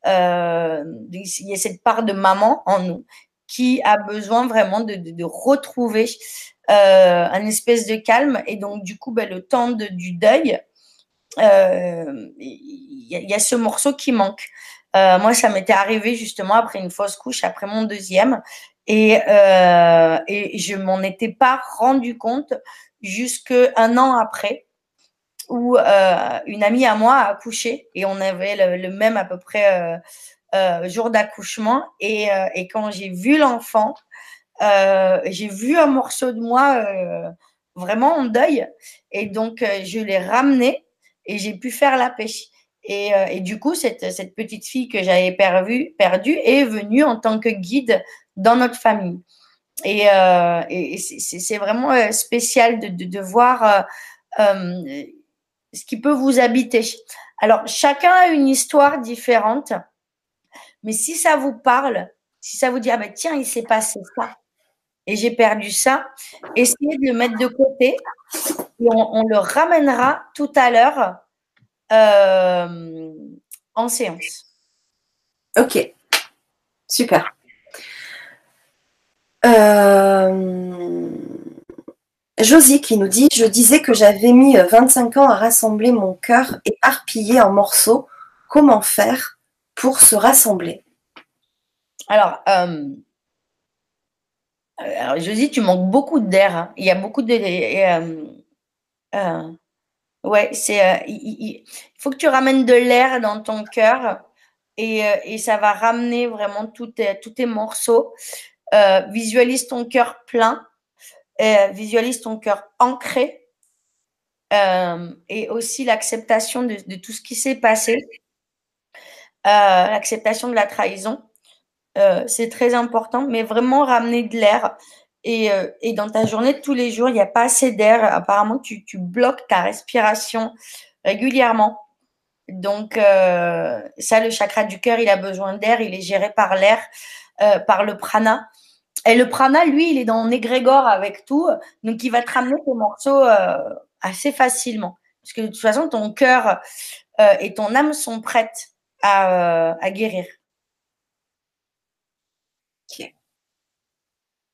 Speaker 2: Euh, il y a cette part de maman en nous qui a besoin vraiment de, retrouver euh, un espèce de calme. Et donc, du coup, ben, le temps du deuil, euh, il y, a ce morceau qui manque. Moi, ça m'était arrivé justement après une fausse couche, après mon deuxième. Et, et je m'en étais pas rendu compte jusque un an après où euh, une amie à moi a accouché et on avait le, même à peu près euh, euh, jour d'accouchement. Et, quand j'ai vu l'enfant, j'ai vu un morceau de moi vraiment en deuil. Et donc, je l'ai ramené et j'ai pu faire la pêche. Et, du coup, cette, petite fille que j'avais perdue perdu est venue en tant que guide dans notre famille. Et, c'est vraiment spécial de voir ce qui peut vous habiter. Alors, chacun a une histoire différente, mais si ça vous parle, si ça vous dit, ah ben tiens, il s'est passé ça, et j'ai perdu ça, essayez de le mettre de côté, et on, le ramènera tout à l'heure euh, en séance.
Speaker 1: Ok, super. Euh... Josie qui nous dit Je disais que j'avais mis 25 ans à rassembler mon cœur éparpillé en morceaux. Comment faire pour se rassembler?
Speaker 2: Alors, euh, alors, Josie, tu manques beaucoup d'air. Hein. Il y a beaucoup de. Euh, euh, ouais, c'est. Il, faut que tu ramènes de l'air dans ton cœur et, ça va ramener vraiment tes, tous tes morceaux. visualise ton cœur plein euh, visualise ton cœur ancré euh, et aussi l'acceptation de, tout ce qui s'est passé, euh, l'acceptation de la trahison. C'est très important, mais vraiment ramener de l'air. Et, et, dans ta journée de tous les jours, il n'y a pas assez d'air. Apparemment, tu, bloques ta respiration régulièrement. Donc, ça, le chakra du cœur, il a besoin d'air. Il est géré par l'air, par le prana. Et le prana, lui, il est dans égrégore avec tout. Donc, il va te ramener tes morceaux euh, assez facilement. Parce que de toute façon, ton cœur euh, et ton âme sont prêtes à, euh, à guérir.
Speaker 1: Ok.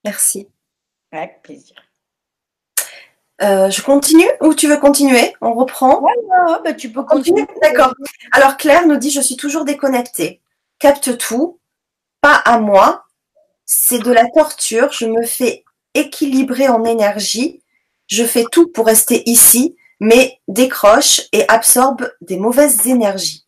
Speaker 1: Merci.
Speaker 2: Avec plaisir.
Speaker 1: Euh, je continue ou tu veux continuer? On reprend?
Speaker 2: Ouais, ouais, bah, Tu peux continuer.
Speaker 1: D'accord. Alors Claire nous dit Je suis toujours déconnectée. Capte tout, pas à moi, c'est de la torture. Je me fais équilibrer en énergie. Je fais tout pour rester ici, mais décroche et absorbe des mauvaises énergies.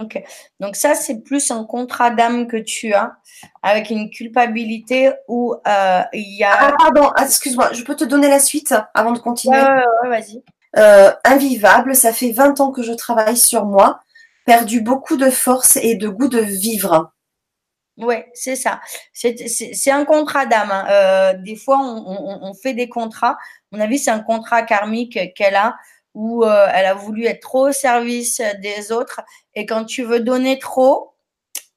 Speaker 2: Ok. Donc ça, c'est plus un contrat d'âme que tu as avec une culpabilité où euh, il y a...
Speaker 1: Ah pardon, excuse-moi, je peux te donner la suite avant de continuer?
Speaker 2: Ouais, ouais, ouais vas-y.
Speaker 1: Euh, invivable, ça fait 20 ans que je travaille sur moi, perdu beaucoup de force et de goût de vivre.
Speaker 2: Oui, c'est ça. C'est un contrat d'âme. Hein. Euh, des fois, on, fait des contrats. À mon avis, c'est un contrat karmique qu'elle a où euh, elle a voulu être trop au service des autres. Et quand tu veux donner trop,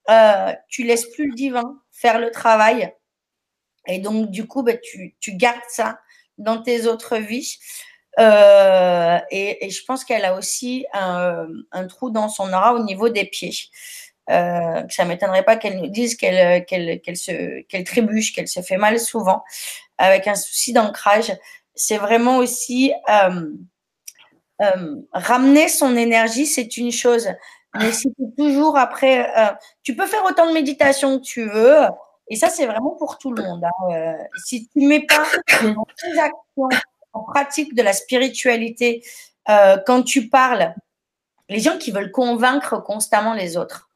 Speaker 2: euh, tu laisses plus le divin faire le travail Et donc, du coup, bah, tu, gardes ça dans tes autres vies. Et, et, je pense qu'elle a aussi un, un, trou dans son aura au niveau des pieds. Euh, ça m'étonnerait pas qu'elle nous dise qu'elle qu'elle se trébuche, qu'elle se fait mal souvent, avec un souci d'ancrage. C'est vraiment aussi euh, euh, ramener son énergie, c'est une chose, mais si toujours après, euh, tu peux faire autant de méditation que tu veux, et ça c'est vraiment pour tout le monde. Hein. Euh, si tu mets pas en pratique de la spiritualité, euh, quand tu parles, les gens qui veulent convaincre constamment les autres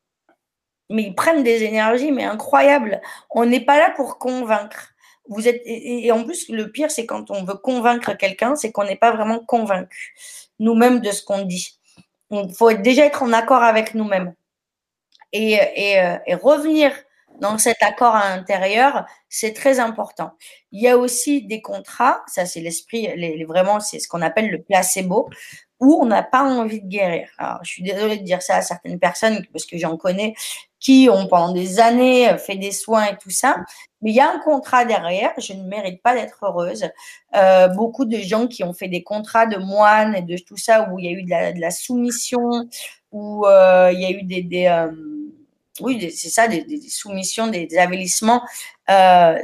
Speaker 2: mais ils prennent des énergies, mais incroyables. On n'est pas là pour convaincre. Vous êtes, et, en plus, le pire, c'est quand on veut convaincre quelqu'un, c'est qu'on n'est pas vraiment convaincu nous-mêmes de ce qu'on dit. Il faut déjà être en accord avec nous-mêmes. Euh, et, revenir dans cet accord à l'intérieur, c'est très important. Il y a aussi des contrats, ça c'est l'esprit, les, vraiment c'est ce qu'on appelle le placebo où on n'a pas envie de guérir. Alors, je suis désolée de dire ça à certaines personnes parce que j'en connais qui ont pendant des années fait des soins et tout ça, mais il y a un contrat derrière. Je ne mérite pas d'être heureuse. Euh, beaucoup de gens qui ont fait des contrats de moines et de tout ça où il y a eu de la, soumission, où euh, il y a eu des, euh, oui, c'est ça, des, soumissions, des, avélissements, euh,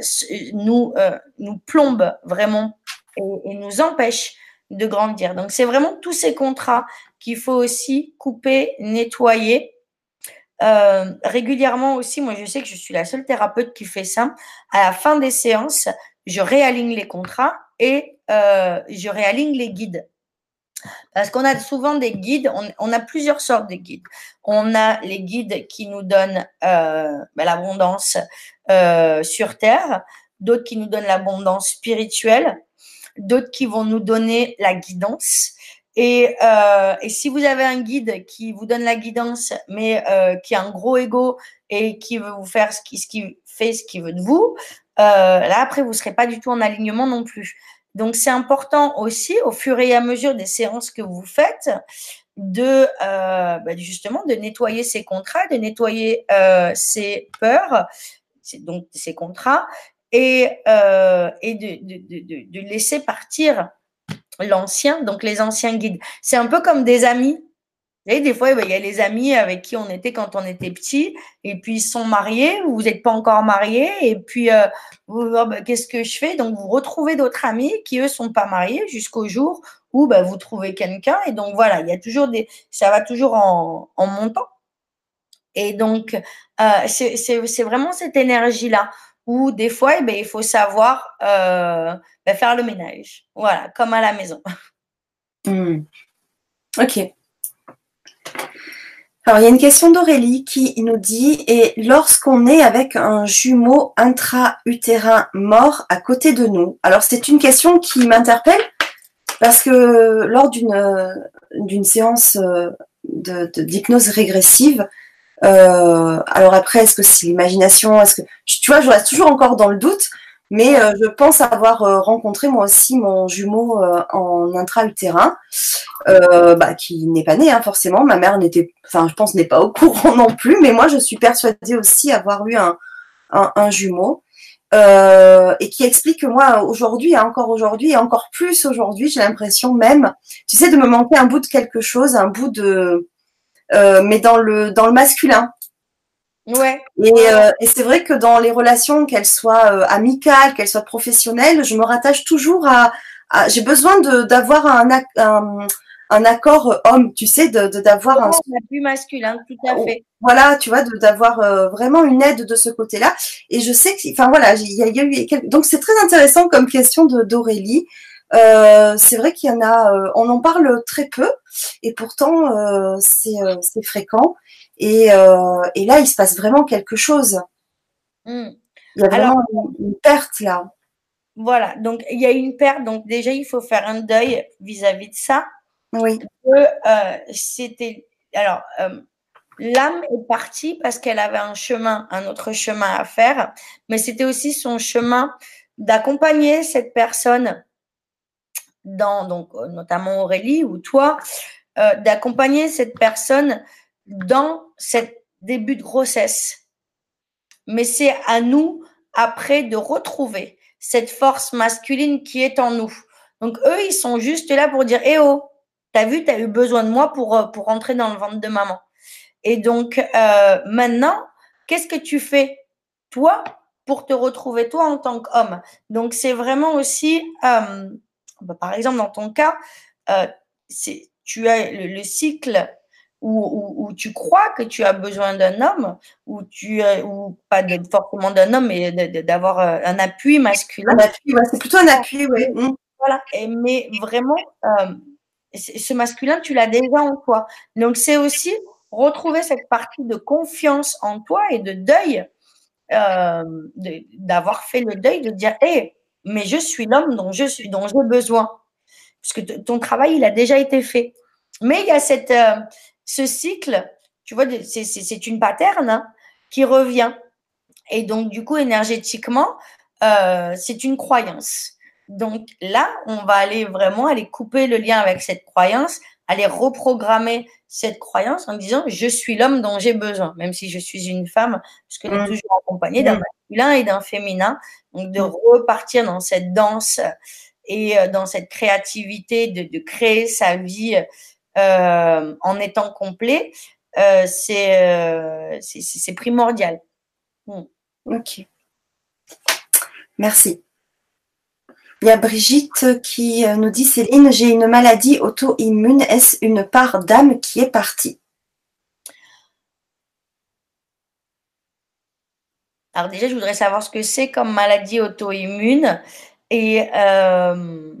Speaker 2: nous, euh, nous plombent vraiment et, et nous empêchent de grandir. Donc, c'est vraiment tous ces contrats qu'il faut aussi couper, nettoyer. Euh, régulièrement aussi, moi je sais que je suis la seule thérapeute qui fait ça. À la fin des séances, je réaligne les contrats et euh, je réaligne les guides. Parce qu'on a souvent des guides, on, on, a plusieurs sortes de guides. On a les guides qui nous donnent euh, ben, l'abondance euh, sur Terre, d'autres qui nous donnent l'abondance spirituelle, d'autres qui vont nous donner la guidance. Et, euh, et, si vous avez un guide qui vous donne la guidance, mais euh, qui a un gros ego et qui veut vous faire ce qui, ce qui fait ce qu'il veut de vous, euh, là après vous serez pas du tout en alignement non plus. Donc c'est important aussi au fur et à mesure des séances que vous faites de euh, bah, justement de nettoyer ces contrats, de nettoyer euh, ces peurs, donc ces contrats et, euh, et de, de, de, de, laisser partir l'ancien, donc les anciens guides. C'est un peu comme des amis. Vous des fois, il y a les amis avec qui on était quand on était petit, et puis ils sont mariés, vous n'êtes pas encore mariés, et puis euh, oh, bah, qu'est-ce que je fais? Donc vous retrouvez d'autres amis qui eux sont pas mariés jusqu'au jour où bah, vous trouvez quelqu'un, et donc voilà, il y a toujours des, ça va toujours en, en montant. Et donc euh, c'est vraiment cette énergie où des fois, eh bien, il faut savoir euh, ben, faire le ménage. Voilà, comme à la maison.
Speaker 1: Mmh. Ok. Alors, il y a une question d'Aurélie qui nous dit Et lorsqu'on est avec un jumeau intra-utérin mort à côté de nous? Alors, c'est une question qui m'interpelle parce que lors d'une séance euh, d'hypnose régressive, euh, alors après, est-ce que c'est l'imagination? Est-ce que tu vois, je reste toujours encore dans le doute, mais euh, je pense avoir euh, rencontré moi aussi mon jumeau en intra-utérin, bah, qui n'est pas né hein, forcément. Ma mère n'était, enfin, je pense n'est pas au courant non plus, mais moi je suis persuadée aussi avoir eu un jumeau. et qui explique que moi aujourd'hui, hein, encore aujourd'hui et encore plus aujourd'hui, j'ai l'impression même, tu sais, de me manquer un bout de quelque chose, un bout de, euh, mais dans le dans le masculin.
Speaker 2: Ouais.
Speaker 1: Et, euh, et c'est vrai que dans les relations, qu'elles soient euh, amicales, qu'elles soient professionnelles, je me rattache toujours à. à j'ai besoin de d'avoir un, un, un accord homme, tu sais, de d'avoir
Speaker 2: un. plus masculin, tout à oh, fait.
Speaker 1: Voilà, tu vois, d'avoir euh, vraiment une aide de ce côté-là. Et je sais que, enfin voilà, il y a, y a, eu quelques... donc c'est très intéressant comme question de d'Aurélie. Euh, c'est vrai qu'il y en a, euh, on en parle très peu, et pourtant euh, c'est fréquent. Et, et, là, il se passe vraiment quelque chose. Mmh. Il y a vraiment Alors, une, perte là.
Speaker 2: Voilà, donc il y a une perte. Donc déjà, il faut faire un deuil vis-à-vis -vis de ça.
Speaker 1: Oui.
Speaker 2: C'était. Alors, l'âme est partie parce qu'elle avait un chemin, un autre chemin à faire, mais c'était aussi son chemin d'accompagner cette personne dans, donc euh, notamment Aurélie ou toi, euh, d'accompagner cette personne dans cet début de grossesse. Mais c'est à nous après de retrouver cette force masculine qui est en nous. Donc, eux, ils sont juste là pour dire, eh oh, t'as vu, t'as eu besoin de moi pour, euh, pour rentrer dans le ventre de maman. Et donc, maintenant, qu'est-ce que tu fais, toi, pour te retrouver, toi, en tant qu'homme? Donc, c'est vraiment aussi, euh, bah, par exemple, dans ton cas, euh, tu as le, cycle où, où, tu crois que tu as besoin d'un homme, ou tu ou pas de, forcément d'un homme, mais d'avoir un appui masculin.
Speaker 1: C'est plutôt un appui, oui. Mmh.
Speaker 2: Voilà. Et, mais vraiment, ce masculin, tu l'as déjà en toi. Donc, c'est aussi retrouver cette partie de confiance en toi et de deuil, euh, d'avoir fait le deuil, de dire, hé, mais je suis l'homme dont je suis, dont j'ai besoin. Parce que ton travail, il a déjà été fait. Mais il y a cette, euh, ce cycle, tu vois, c'est une pattern hein, qui revient. Et donc, du coup, énergétiquement, euh, c'est une croyance. Donc là, on va aller vraiment aller couper le lien avec cette croyance, aller reprogrammer cette croyance en disant je suis l'homme dont j'ai besoin, même si je suis une femme, parce que mmh. toujours accompagnée d'un mmh. Masculin et d'un féminin. Donc de mmh. repartir dans cette danse et euh, dans cette créativité de, créer sa vie euh, en étant complet, euh, c'est primordial.
Speaker 1: Ok. Merci. Il y a Brigitte qui nous dit Céline, j'ai une maladie auto-immune. Est-ce une part d'âme qui est partie?
Speaker 2: Alors déjà, je voudrais savoir ce que c'est comme maladie auto-immune. Et euh,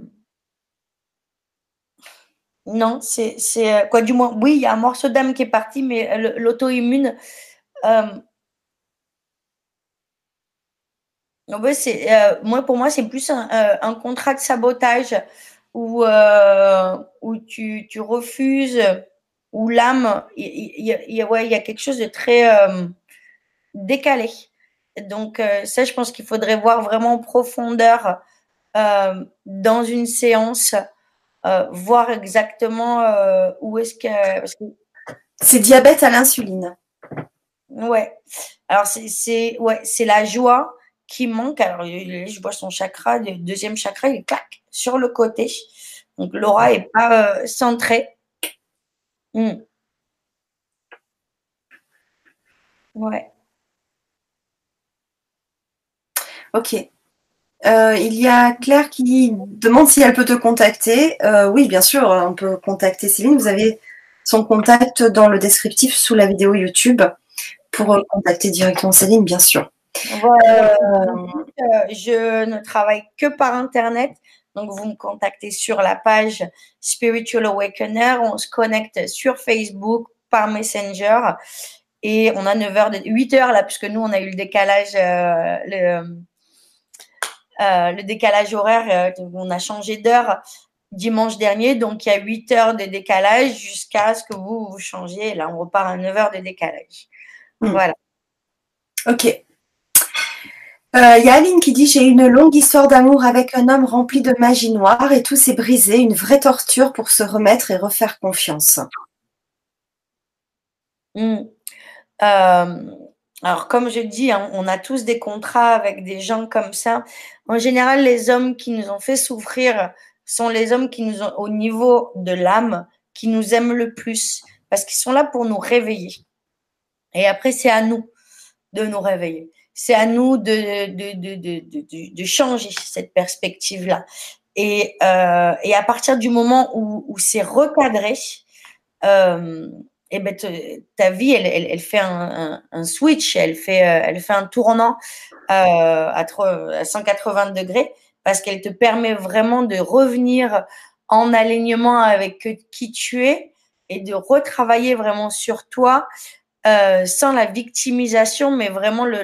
Speaker 2: non, c'est euh, quoi du moins Oui, il y a un morceau d'âme qui est parti, mais l'auto-immune, c'est, euh, moi, pour moi, c'est plus un, euh, contrat de sabotage où, euh, où tu, tu, refuses, où l'âme, il y, y, a quelque chose de très décalé. Donc, ça, je pense qu'il faudrait voir vraiment en profondeur dans une séance, voir exactement où est-ce que. que...
Speaker 1: C'est diabète à l'insuline.
Speaker 2: Ouais. Alors, c'est ouais, la joie qui manque. Alors, je vois son chakra, le deuxième chakra, il claque sur le côté. Donc, l'aura n'est pas euh, centrée. Hmm. Ouais.
Speaker 1: Ok. Euh, il y a Claire qui demande si elle peut te contacter. Euh, oui, bien sûr, on peut contacter Céline. Vous avez son contact dans le descriptif sous la vidéo YouTube pour contacter directement Céline, bien sûr.
Speaker 2: Voilà. Euh, je ne travaille que par Internet. Donc, vous me contactez sur la page Spiritual Awakener. On se connecte sur Facebook par Messenger. Et on a 9h, 8h là, puisque nous, on a eu le décalage, euh, le, euh, le, décalage horaire. on a changé d'heure dimanche dernier. Donc, il y a 8 heures de décalage jusqu'à ce que vous vous changiez. Là, on repart à 9 heures de décalage. Hmm. Voilà.
Speaker 1: OK. Euh, il y a Aline qui dit J'ai une longue histoire d'amour avec un homme rempli de magie noire et tout s'est brisé, une vraie torture pour se remettre et refaire confiance.
Speaker 2: Hmm. Euh, alors, comme je dis, hein, on a tous des contrats avec des gens comme ça. En général, les hommes qui nous ont fait souffrir sont les hommes qui nous ont, au niveau de l'âme, qui nous aiment le plus, parce qu'ils sont là pour nous réveiller. Et après, c'est à nous de nous réveiller c'est à nous de, de, de, de, changer cette perspective-là. Et, euh, et à partir du moment où, où c'est recadré, euh, et ben ta vie, elle, elle, fait un, switch, elle fait, euh, elle fait un tournant euh, à, à 180 degrés parce qu'elle te permet vraiment de revenir en alignement avec qui tu es et de retravailler vraiment sur toi euh, sans la victimisation, mais vraiment le,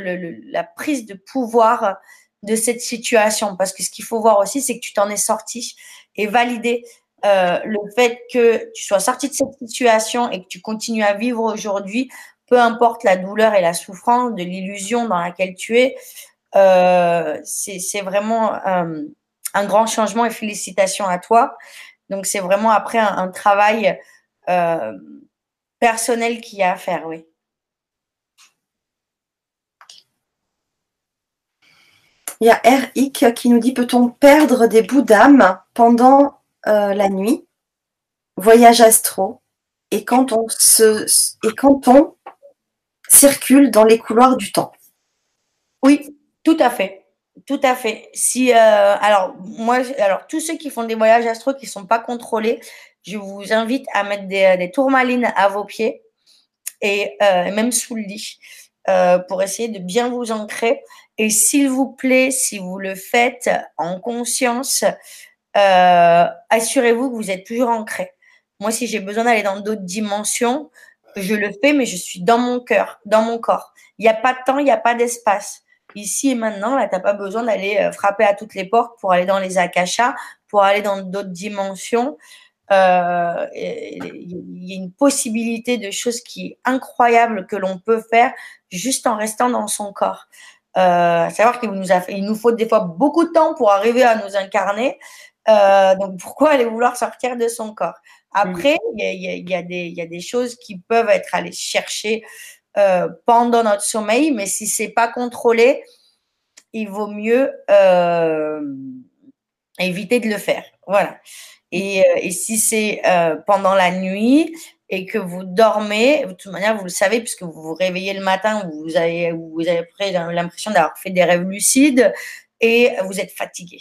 Speaker 2: la prise de pouvoir de cette situation. Parce que ce qu'il faut voir aussi, c'est que tu t'en es sorti et valider euh, le fait que tu sois sorti de cette situation et que tu continues à vivre aujourd'hui, peu importe la douleur et la souffrance de l'illusion dans laquelle tu es, euh, c'est vraiment euh, un grand changement et félicitations à toi. Donc c'est vraiment après un, un travail personnel qu'il y a à faire, oui.
Speaker 1: Il y a Eric qui nous dit peut-on perdre des bouts d'âme pendant euh, la nuit Voyage astro. Et quand on se et quand on circule dans les couloirs du temps.
Speaker 2: Oui, tout à fait. Tout à fait. Si euh, alors tous ceux qui font des voyages astro qui sont pas contrôlés, je vous invite à mettre des, tourmalines à vos pieds et euh, même sous le lit pour essayer de bien vous ancrer. Et s'il vous plaît, si vous le faites en conscience, euh, assurez-vous que vous êtes toujours ancré. Moi, si j'ai besoin d'aller dans d'autres dimensions, je le fais, mais je suis dans mon cœur, dans mon corps. Il n'y a pas de temps, il n'y a pas d'espace. Ici et maintenant, là, tu n'as pas besoin d'aller frapper à toutes les portes pour aller dans les akashas, pour aller dans d'autres dimensions. Euh, il y a une possibilité de choses qui est incroyable que l'on peut faire juste en restant dans son corps. Euh, savoir qu'il nous, a il nous faut des fois beaucoup de temps pour arriver à nous incarner. Euh, donc pourquoi aller vouloir sortir de son corps? Après, il y, a, y, des, y a des choses qui peuvent être allées chercher euh, pendant notre sommeil, mais si c'est pas contrôlé, il vaut mieux euh, éviter de le faire. Voilà. Et, et si c'est pendant la nuit et que vous dormez, de toute manière, vous le savez, puisque vous vous réveillez le matin, vous avez, vous avez l'impression d'avoir fait des rêves lucides et vous êtes fatigué.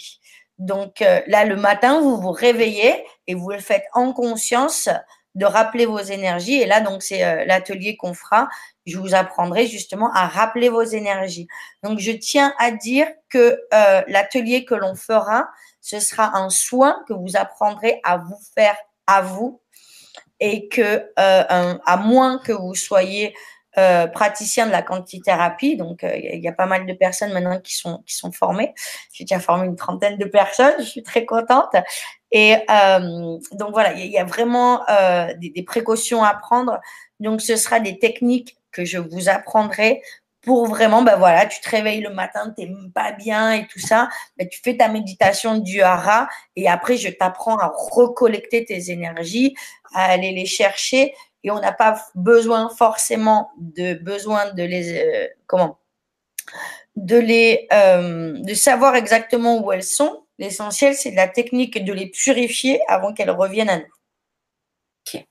Speaker 2: Donc euh, là, le matin, vous vous réveillez et vous le faites en conscience de rappeler vos énergies. Et là, donc, c'est l'atelier qu'on fera. Je vous apprendrai justement à rappeler vos énergies. Donc, je tiens à dire que l'atelier que l'on fera, ce sera un soin que vous apprendrez à vous faire à vous et que euh, à moins que vous soyez euh, praticien de la quantithérapie, donc euh, il y a pas mal de personnes maintenant qui sont qui sont formées. J'ai déjà formé une trentaine de personnes, je suis très contente. Et donc voilà, il y, a vraiment des, précautions à prendre. Donc ce sera des techniques que je vous apprendrai pour vraiment, ben voilà, tu te réveilles le matin, tu n'es pas bien et tout ça, ben tu fais ta méditation du hara et après, je t'apprends à recollecter tes énergies, à aller les chercher et on n'a pas besoin forcément de besoin de les euh, de euh, de savoir exactement où elles sont. L'essentiel, c'est la technique de les purifier avant qu'elles reviennent à nous.
Speaker 1: Ok.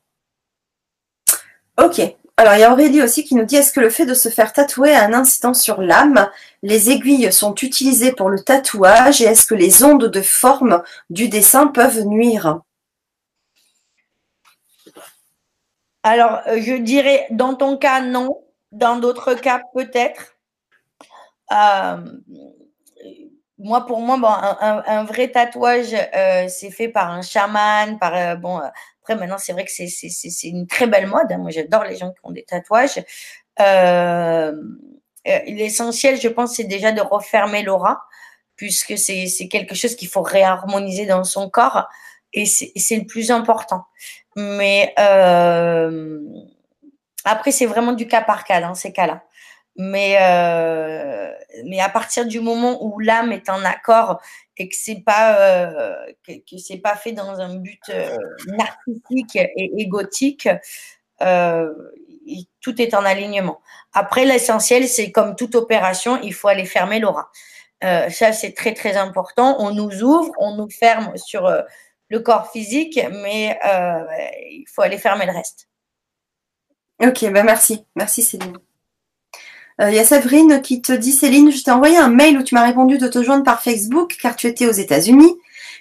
Speaker 1: Ok. Alors, il y a Aurélie aussi qui nous dit est-ce que le fait de se faire tatouer a un incident sur l'âme? Les aiguilles sont utilisées pour le tatouage et est-ce que les ondes de forme du dessin peuvent nuire?
Speaker 2: Alors, euh, je dirais dans ton cas, non. Dans d'autres cas, peut-être. Euh, moi, pour moi, un, vrai tatouage, euh, c'est fait par un chaman, par bon, après, maintenant, c'est vrai que c'est une très belle mode. Hein. Moi, j'adore les gens qui ont des tatouages. L'essentiel, je pense, c'est déjà de refermer l'aura, puisque c'est quelque chose qu'il faut réharmoniser dans son corps. Et c'est le plus important. Mais euh, après, c'est vraiment du cas par cas dans ces cas-là. Mais, mais à partir du moment où l'âme est en accord et que c'est pas euh, que, c'est pas fait dans un but euh, narcissique et égotique, euh, tout est en alignement. Après, l'essentiel, c'est comme toute opération, il faut aller fermer l'aura. ça, c'est très très important. On nous ouvre, on nous ferme sur le corps physique, mais il faut aller fermer le reste.
Speaker 1: Ok, ben merci, merci Céline. Il euh, y a Séverine qui te dit Céline, je t'ai envoyé un mail où tu m'as répondu de te joindre par Facebook car tu étais aux États-Unis,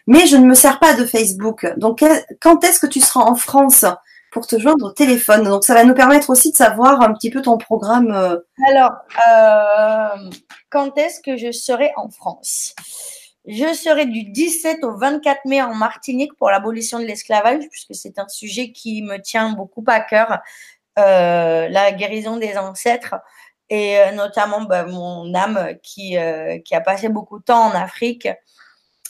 Speaker 1: mais je ne me sers pas de Facebook. Donc quand est-ce que tu seras en France pour te joindre au téléphone? Donc ça va nous permettre aussi de savoir un petit peu ton programme. Euh.
Speaker 2: Alors, euh, quand est-ce que je serai en France? Je serai du 17 au 24 mai en Martinique pour l'abolition de l'esclavage, puisque c'est un sujet qui me tient beaucoup à cœur, la guérison des ancêtres et euh, notamment bah, mon âme qui, euh, qui a passé beaucoup de temps en Afrique.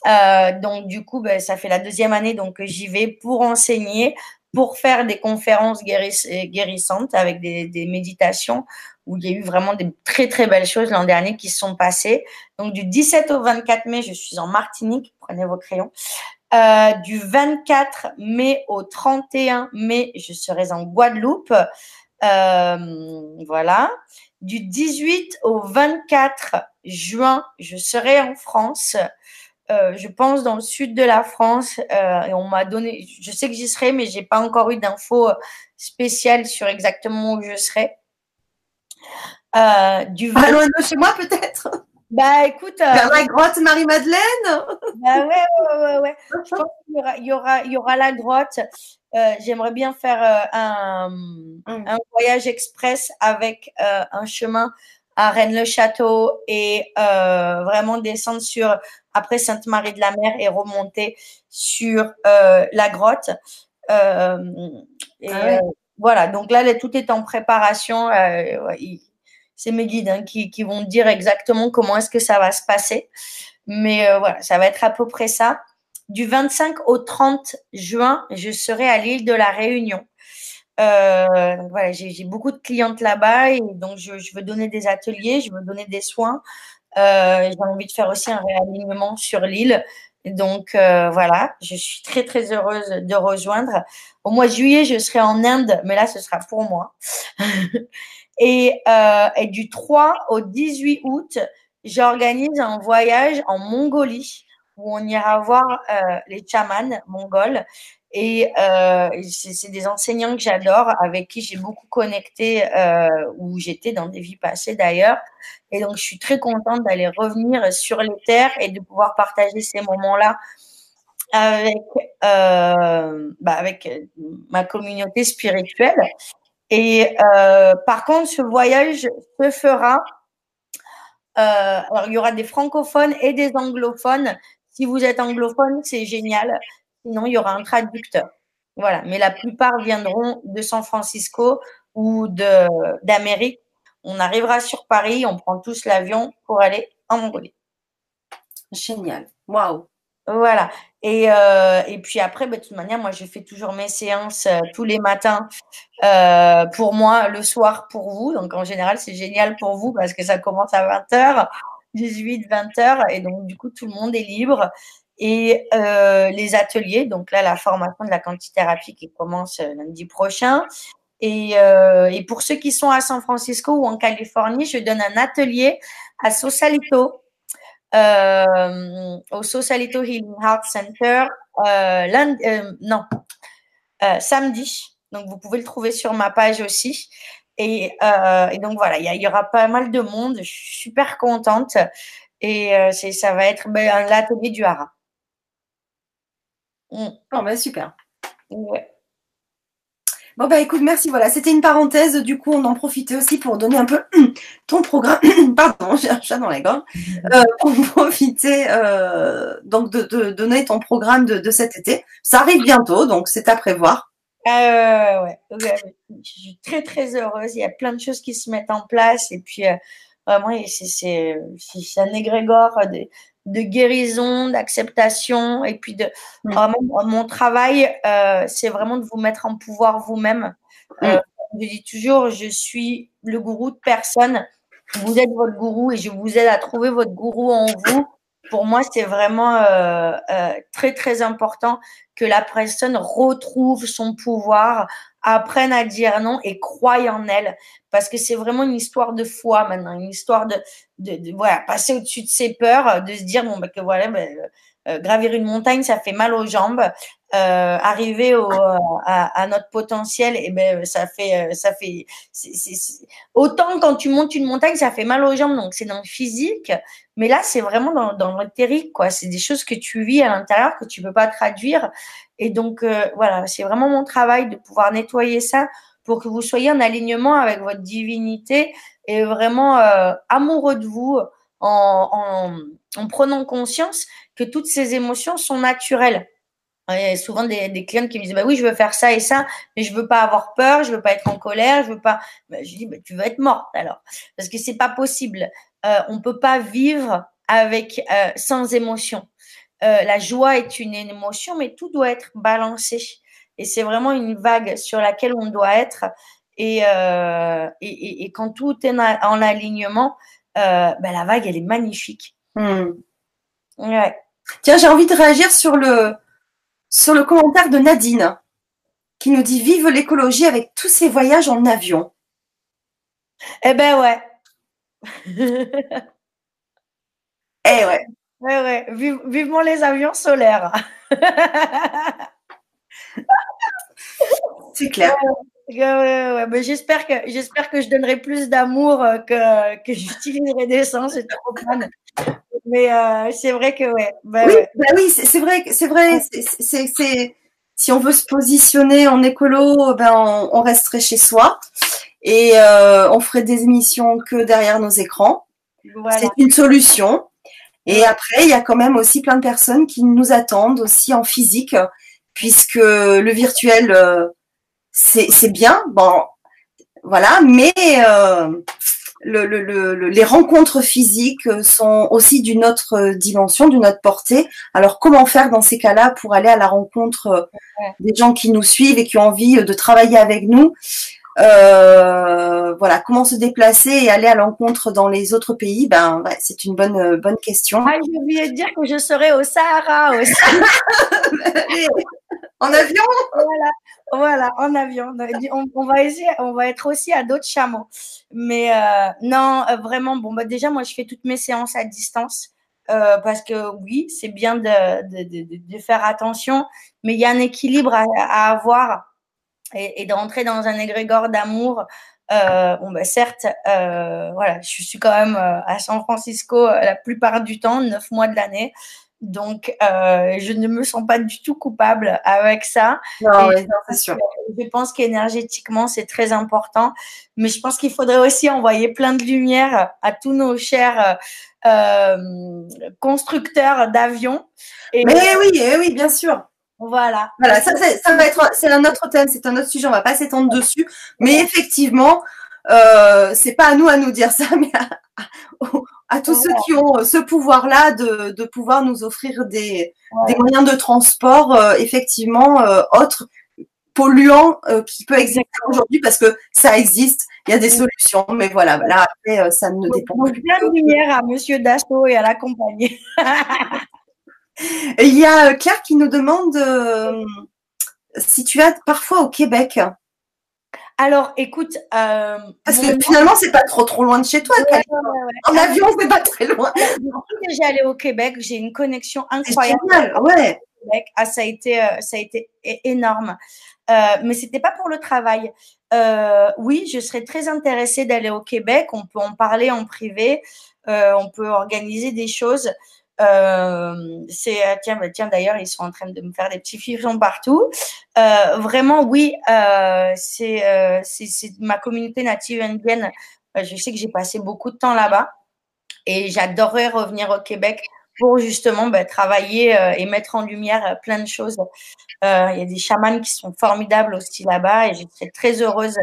Speaker 2: Euh, donc du coup, bah, ça fait la deuxième année donc j'y vais pour enseigner, pour faire des conférences guérissantes avec des, méditations où il y a eu vraiment des très très belles choses l'an dernier qui se sont passées. Donc du 17 au 24 mai, je suis en Martinique, prenez vos crayons. Euh, du 24 mai au 31 mai, je serai en Guadeloupe. voilà. Du 18 au 24 juin, je serai en France. Euh, je pense dans le sud de la France euh, et on m'a donné, je sais que j'y serai, mais j'ai pas encore eu d'infos spéciales sur exactement où je serai.
Speaker 1: Euh, du pas loin de chez moi peut-être?
Speaker 2: Bah écoute.
Speaker 1: Vers la grotte Marie-Madeleine?
Speaker 2: Bah ouais, ouais, ouais, ouais. Je pense qu'il y aura, il y aura, il y aura la grotte. J'aimerais bien faire un, mm. un, voyage express avec un chemin à Rennes-le-Château et vraiment descendre sur après Sainte-Marie de la Mer et remonter sur euh, la grotte. Euh, et, ah euh, voilà, donc là, tout est en préparation. c'est mes guides hein, qui, qui, vont dire exactement comment est-ce que ça va se passer. Mais voilà, ça va être à peu près ça. Du 25 au 30 juin, je serai à l'île de la Réunion. Euh, voilà, j'ai beaucoup de clientes là-bas et donc je, veux donner des ateliers, je veux donner des soins. Euh, j'ai envie de faire aussi un réalignement sur l'île. Donc euh, voilà, je suis très très heureuse de rejoindre. Au mois de juillet, je serai en Inde, mais là, ce sera pour moi. et, et, du 3 au 18 août, j'organise un voyage en Mongolie où on ira voir les chamans mongols. Et euh, c'est des enseignants que j'adore, avec qui j'ai beaucoup connecté, euh, où j'étais dans des vies passées d'ailleurs. Et donc, je suis très contente d'aller revenir sur les terres et de pouvoir partager ces moments-là avec, euh, bah avec ma communauté spirituelle. Et par contre, ce voyage se fera. Alors, il y aura des francophones et des anglophones. Si vous êtes anglophone, c'est génial. Sinon, il y aura un traducteur. Voilà. Mais la plupart viendront de San Francisco ou d'Amérique. On arrivera sur Paris, on prend tous l'avion pour aller en Mongolie.
Speaker 1: Génial. Waouh.
Speaker 2: Voilà. Et, euh, et puis après, bah, de toute manière, moi, je fais toujours mes séances euh, tous les matins euh, pour moi, le soir pour vous. Donc, en général, c'est génial pour vous parce que ça commence à 20h, 18, 20h. Et donc, du coup, tout le monde est libre et euh, les ateliers. Donc là, la formation de la quantithérapie qui commence euh, lundi prochain. Et, euh, et, pour ceux qui sont à San Francisco ou en Californie, je donne un atelier à Sausalito, euh, au Sausalito Healing Heart Center, lundi, non, samedi. Donc vous pouvez le trouver sur ma page aussi. Et, donc voilà, il y, aura pas mal de monde. Je suis super contente. Et ça va être ben, l'atelier du Hara.
Speaker 1: Mm. Oh, bah, super. Bon, bah écoute, merci. Voilà, c'était une parenthèse. Du coup, on en profitait aussi pour donner un peu ton programme. Pardon, j'ai un chat dans les gorge. Euh, pour profiter euh, donc de, donner ton programme de, cet été. Ça arrive bientôt, donc c'est à prévoir.
Speaker 2: Euh, ouais. je suis très très heureuse. Il y a plein de choses qui se mettent en place et puis vraiment c'est un égrégore de, de guérison, d'acceptation et puis de mm. mon travail, euh, c'est vraiment de vous mettre en pouvoir vous-même. Mm. Euh, je dis toujours, je suis le gourou de personne. Vous êtes votre gourou et je vous aide à trouver votre gourou en vous. Pour moi, c'est vraiment euh, très très important que la personne retrouve son pouvoir, apprenne à dire non et croie en elle. Parce que c'est vraiment une histoire de foi maintenant, une histoire de, de, voilà, passer au-dessus de ses peurs, de se dire, bon, bah, que voilà, bah, euh, gravir une montagne, ça fait mal aux jambes. Euh, arriver au, à, à, notre potentiel, et eh ben ça fait, euh, ça fait, autant quand tu montes une montagne, ça fait mal aux jambes, donc c'est dans le physique, mais là c'est vraiment dans, dans quoi. C'est des choses que tu vis à l'intérieur que tu peux pas traduire, et donc euh, voilà, c'est vraiment mon travail de pouvoir nettoyer ça pour que vous soyez en alignement avec votre divinité et vraiment amoureux de vous en, en, en prenant conscience que toutes ces émotions sont naturelles. Il y a souvent des, clientes qui me disent bah oui je veux faire ça et ça mais je veux pas avoir peur je veux pas être en colère je veux pas bah, je dis bah, tu veux être morte alors. Parce que c'est pas possible. Euh, on peut pas vivre avec euh, sans émotion. Euh, la joie est une émotion mais tout doit être balancé. Et c'est vraiment une vague sur laquelle on doit être. Et, euh, et, quand tout est en alignement bah, la vague elle est magnifique hmm.
Speaker 1: ouais Tiens, j'ai envie de réagir sur le, sur le commentaire de Nadine qui nous dit Vive l'écologie avec tous ces voyages en avion.
Speaker 2: Eh ben ouais.
Speaker 1: eh ouais.
Speaker 2: Ouais, ouais. vivement les avions solaires.
Speaker 1: C'est clair.
Speaker 2: Ouais, j'espère que j'espère que je donnerai plus d'amour euh, que, que j'utiliserai d'essence et trop Mais euh, c'est vrai que ouais.
Speaker 1: Bah, oui, bah oui c'est vrai, c'est vrai. C'est si on veut se positionner en écolo, ben on, resterait chez soi et euh, on ferait des émissions que derrière nos écrans. C'est une solution. Et après, il y a quand même aussi plein de personnes qui nous attendent aussi en physique, puisque le virtuel c'est bien, bon, voilà, mais euh, le, le, les rencontres physiques sont aussi d'une autre dimension, d'une autre portée. Alors, comment faire dans ces cas-là pour aller à la rencontre des gens qui nous suivent et qui ont envie de travailler avec nous? Euh, voilà, comment se déplacer et aller à l'encontre dans les autres pays? Ben, c'est une bonne bonne question.
Speaker 2: Ah, j'ai oublié de dire que je serai au Sahara aussi.
Speaker 1: en avion
Speaker 2: Voilà, voilà, en avion. On, va essayer, on va être aussi à d'autres chameaux. Mais euh, non, euh, vraiment, bon, bah, déjà, moi, je fais toutes mes séances à distance. Euh, parce que oui, c'est bien de, faire attention, mais il y a un équilibre à, avoir et, et, de rentrer dans un égrégore d'amour. Bon, bah, certes, voilà, je suis quand même à San Francisco la plupart du temps, neuf mois de l'année. Donc, euh, je ne me sens pas du tout coupable avec ça.
Speaker 1: Non, c'est sûr.
Speaker 2: Je pense qu'énergétiquement, c'est très important. Mais je pense qu'il faudrait aussi envoyer plein de lumière à tous nos chers euh, constructeurs d'avions.
Speaker 1: Mais oui, eh oui, bien sûr.
Speaker 2: Voilà.
Speaker 1: Voilà, ça, ça va être, c'est un autre thème, c'est un autre sujet, on va pas s'étendre dessus. Mais effectivement, euh, c'est pas à nous à nous dire ça, mais à, à tous ceux qui ont euh, ce pouvoir-là de, de, pouvoir nous offrir des, des moyens de transport euh, effectivement euh, autres polluants qui peut exister aujourd'hui parce que ça existe, il y a des solutions, mais voilà, là après ça ne dépend
Speaker 2: Donc, plein de lumière à Monsieur Dassault et à la compagnie.
Speaker 1: il y a Claire qui nous demande si tu as parfois au Québec
Speaker 2: alors, écoute.
Speaker 1: Euh, Parce que finalement, c'est pas trop trop loin de chez toi. en avion, c'est pas très loin.
Speaker 2: J'ai au Québec, j'ai une connexion incroyable.
Speaker 1: Génial, ouais.
Speaker 2: Ah, ça a été, euh, ça a été énorme. Euh, mais c'était pas pour le travail. Euh, oui, je serais très intéressée d'aller au Québec. On peut en parler en privé. On peut organiser des choses. Euh, c'est euh, tiens, bah, tiens d'ailleurs, ils sont en train de me faire des petits frissons partout. Euh, vraiment, oui, c'est c'est ma communauté native indienne. je sais que j'ai passé beaucoup de temps là-bas et j'adorerais revenir au Québec pour justement bah, travailler et mettre en lumière plein de choses. Il y a des chamans qui sont formidables aussi là-bas et je serais très heureuse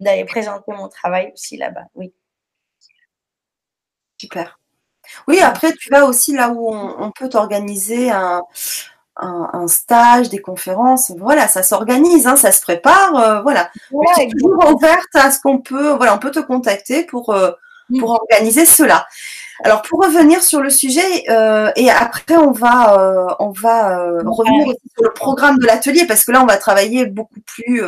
Speaker 2: d'aller présenter mon travail aussi là-bas. Oui.
Speaker 1: Super. Oui, après, tu vas aussi là où on, peut t'organiser un, stage, des conférences. Voilà, ça s'organise, hein, ça se prépare. Euh, voilà. tu es toujours ouverte à ce qu'on peut. Voilà, on peut te contacter pour, euh, pour organiser cela. Alors, pour revenir sur le sujet, euh, et après, on va, on va revenir sur le programme de l'atelier, parce que là, on va travailler beaucoup plus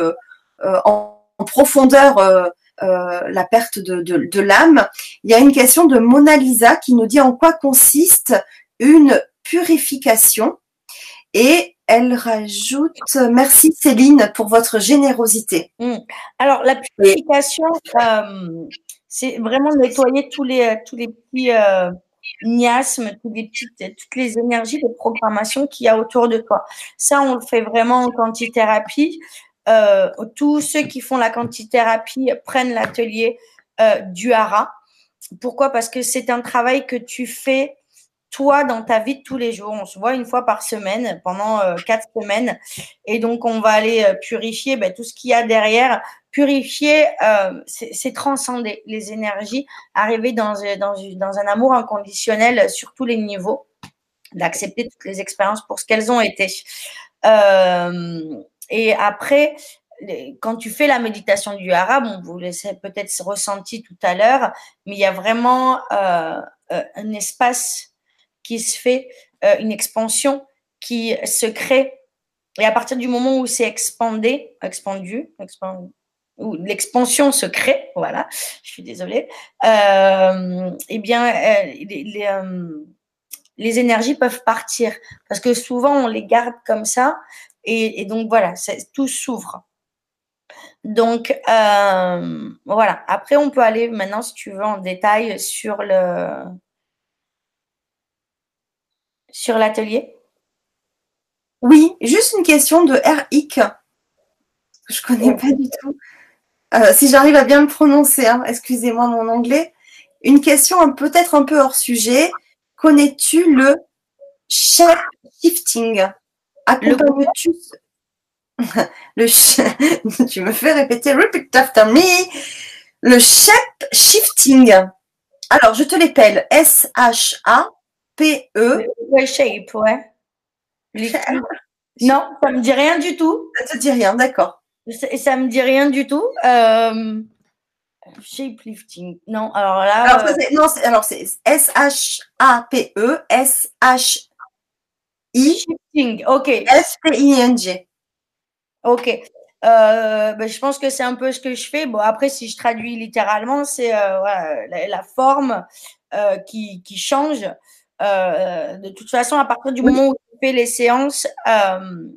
Speaker 1: en, en, profondeur euh, la perte de, l'âme. Il y a une question de Mona Lisa qui nous dit en quoi consiste une purification. Et elle rajoute merci Céline pour votre générosité.
Speaker 2: Hmm. Alors la purification, euh, c'est vraiment nettoyer tous les tous les petits euh, miasmes, toutes les petites, toutes les énergies de programmation qu'il y a autour de toi. Ça, on le fait vraiment en quantithérapie. Euh, tous ceux qui font la quantithérapie prennent l'atelier euh, du hara. Pourquoi? Parce que c'est un travail que tu fais toi dans ta vie de tous les jours. On se voit une fois par semaine pendant euh, quatre semaines et donc on va aller purifier ben, tout ce qu'il y a derrière. Purifier, c'est transcender les énergies, arriver dans, dans, un amour inconditionnel sur tous les niveaux, d'accepter toutes les expériences pour ce qu'elles ont été. Euh, et après, quand tu fais la méditation du hara, bon, vous l'avez peut-être ressenti tout à l'heure, mais il y a vraiment euh, euh, un espace qui se fait, euh, une expansion qui se crée. Et à partir du moment où c'est expandé, expandu, où l'expansion se crée, voilà, je suis désolée, eh bien, les, énergies peuvent partir parce que souvent on les garde comme ça et, donc voilà, tout s'ouvre. Donc voilà. Après, on peut aller maintenant, si tu veux, en détail sur le sur l'atelier.
Speaker 1: Oui, juste une question de RIC. Je connais pas du tout. Euh, si j'arrive à bien le prononcer, hein, excusez-moi mon anglais. Une question peut-être un peu hors sujet. Connais-tu le shape shifting? Accompagnes-tu le tu me fais répéter repeat after me le shape shifting alors je te l'épelle S H A P E
Speaker 2: ouais, shape ouais non, ça me dit rien du tout.
Speaker 1: Ça te dit rien, d'accord.
Speaker 2: Ça, ça me dit rien du tout. Euh, shapelifting. Non, alors là. Alors,
Speaker 1: euh, non, alors c'est S-H-A-P-E,
Speaker 2: Shifting, ok.
Speaker 1: S-T-I-N-G.
Speaker 2: Ok. Euh, ben, je pense que c'est un peu ce que je fais. Bon, après, si je traduis littéralement, c'est euh, voilà, la, la, forme euh, qui, qui change. De toute façon, à partir du moment où tu fais les séances.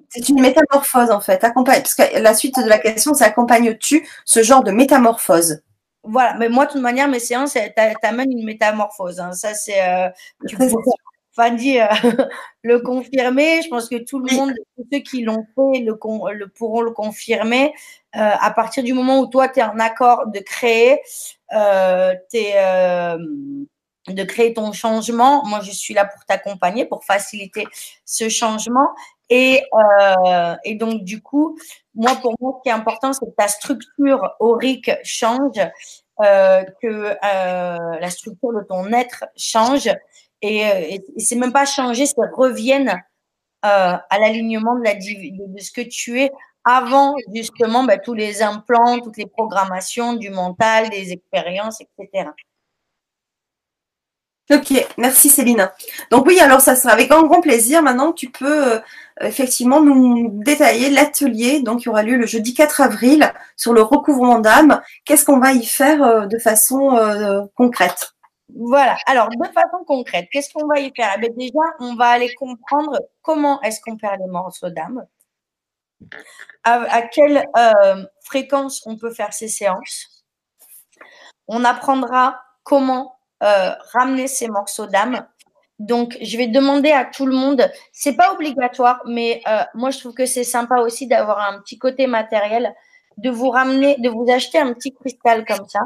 Speaker 1: C'est une métamorphose en fait. Accompagne, parce que la suite de la question, c'est accompagnes-tu ce genre de métamorphose?
Speaker 2: Voilà, mais moi, de toute manière, mes séances, t'amènent une métamorphose. Hein. Ça, c'est. Euh, tu Fanny euh, le confirmer. Je pense que tout le monde, tous ceux qui l'ont fait, le, le, pourront le confirmer. Euh, à partir du moment où toi, tu es en accord de créer, euh, es, euh, de créer ton changement. Moi, je suis là pour t'accompagner, pour faciliter ce changement. Et, et, donc, du coup, moi, pour moi, ce qui est important, c'est que ta structure aurique change, que la structure de ton être change. Et, euh, et, c'est même pas changer, c'est revienne euh, à l'alignement de, la, ce que tu es avant justement bah, tous les implants, toutes les programmations du mental, des expériences, etc.
Speaker 1: Ok, merci Céline. Donc oui, alors ça sera avec un grand plaisir. Maintenant, tu peux euh, effectivement nous détailler l'atelier. Donc, y aura lieu le jeudi 4 avril sur le recouvrement d'âme. Qu'est-ce qu'on va y faire euh, de façon concrète?
Speaker 2: Voilà. Alors, de façon concrète, qu'est-ce qu'on va y faire? Eh Déjà, on va aller comprendre comment est-ce qu'on perd les morceaux d'âme, à, quelle fréquence on peut faire ces séances. On apprendra comment euh, ramener ces morceaux d'âme. Donc, je vais demander à tout le monde, c'est pas obligatoire, mais euh, moi, je trouve que c'est sympa aussi d'avoir un petit côté matériel, de vous ramener, de vous acheter un petit cristal comme ça,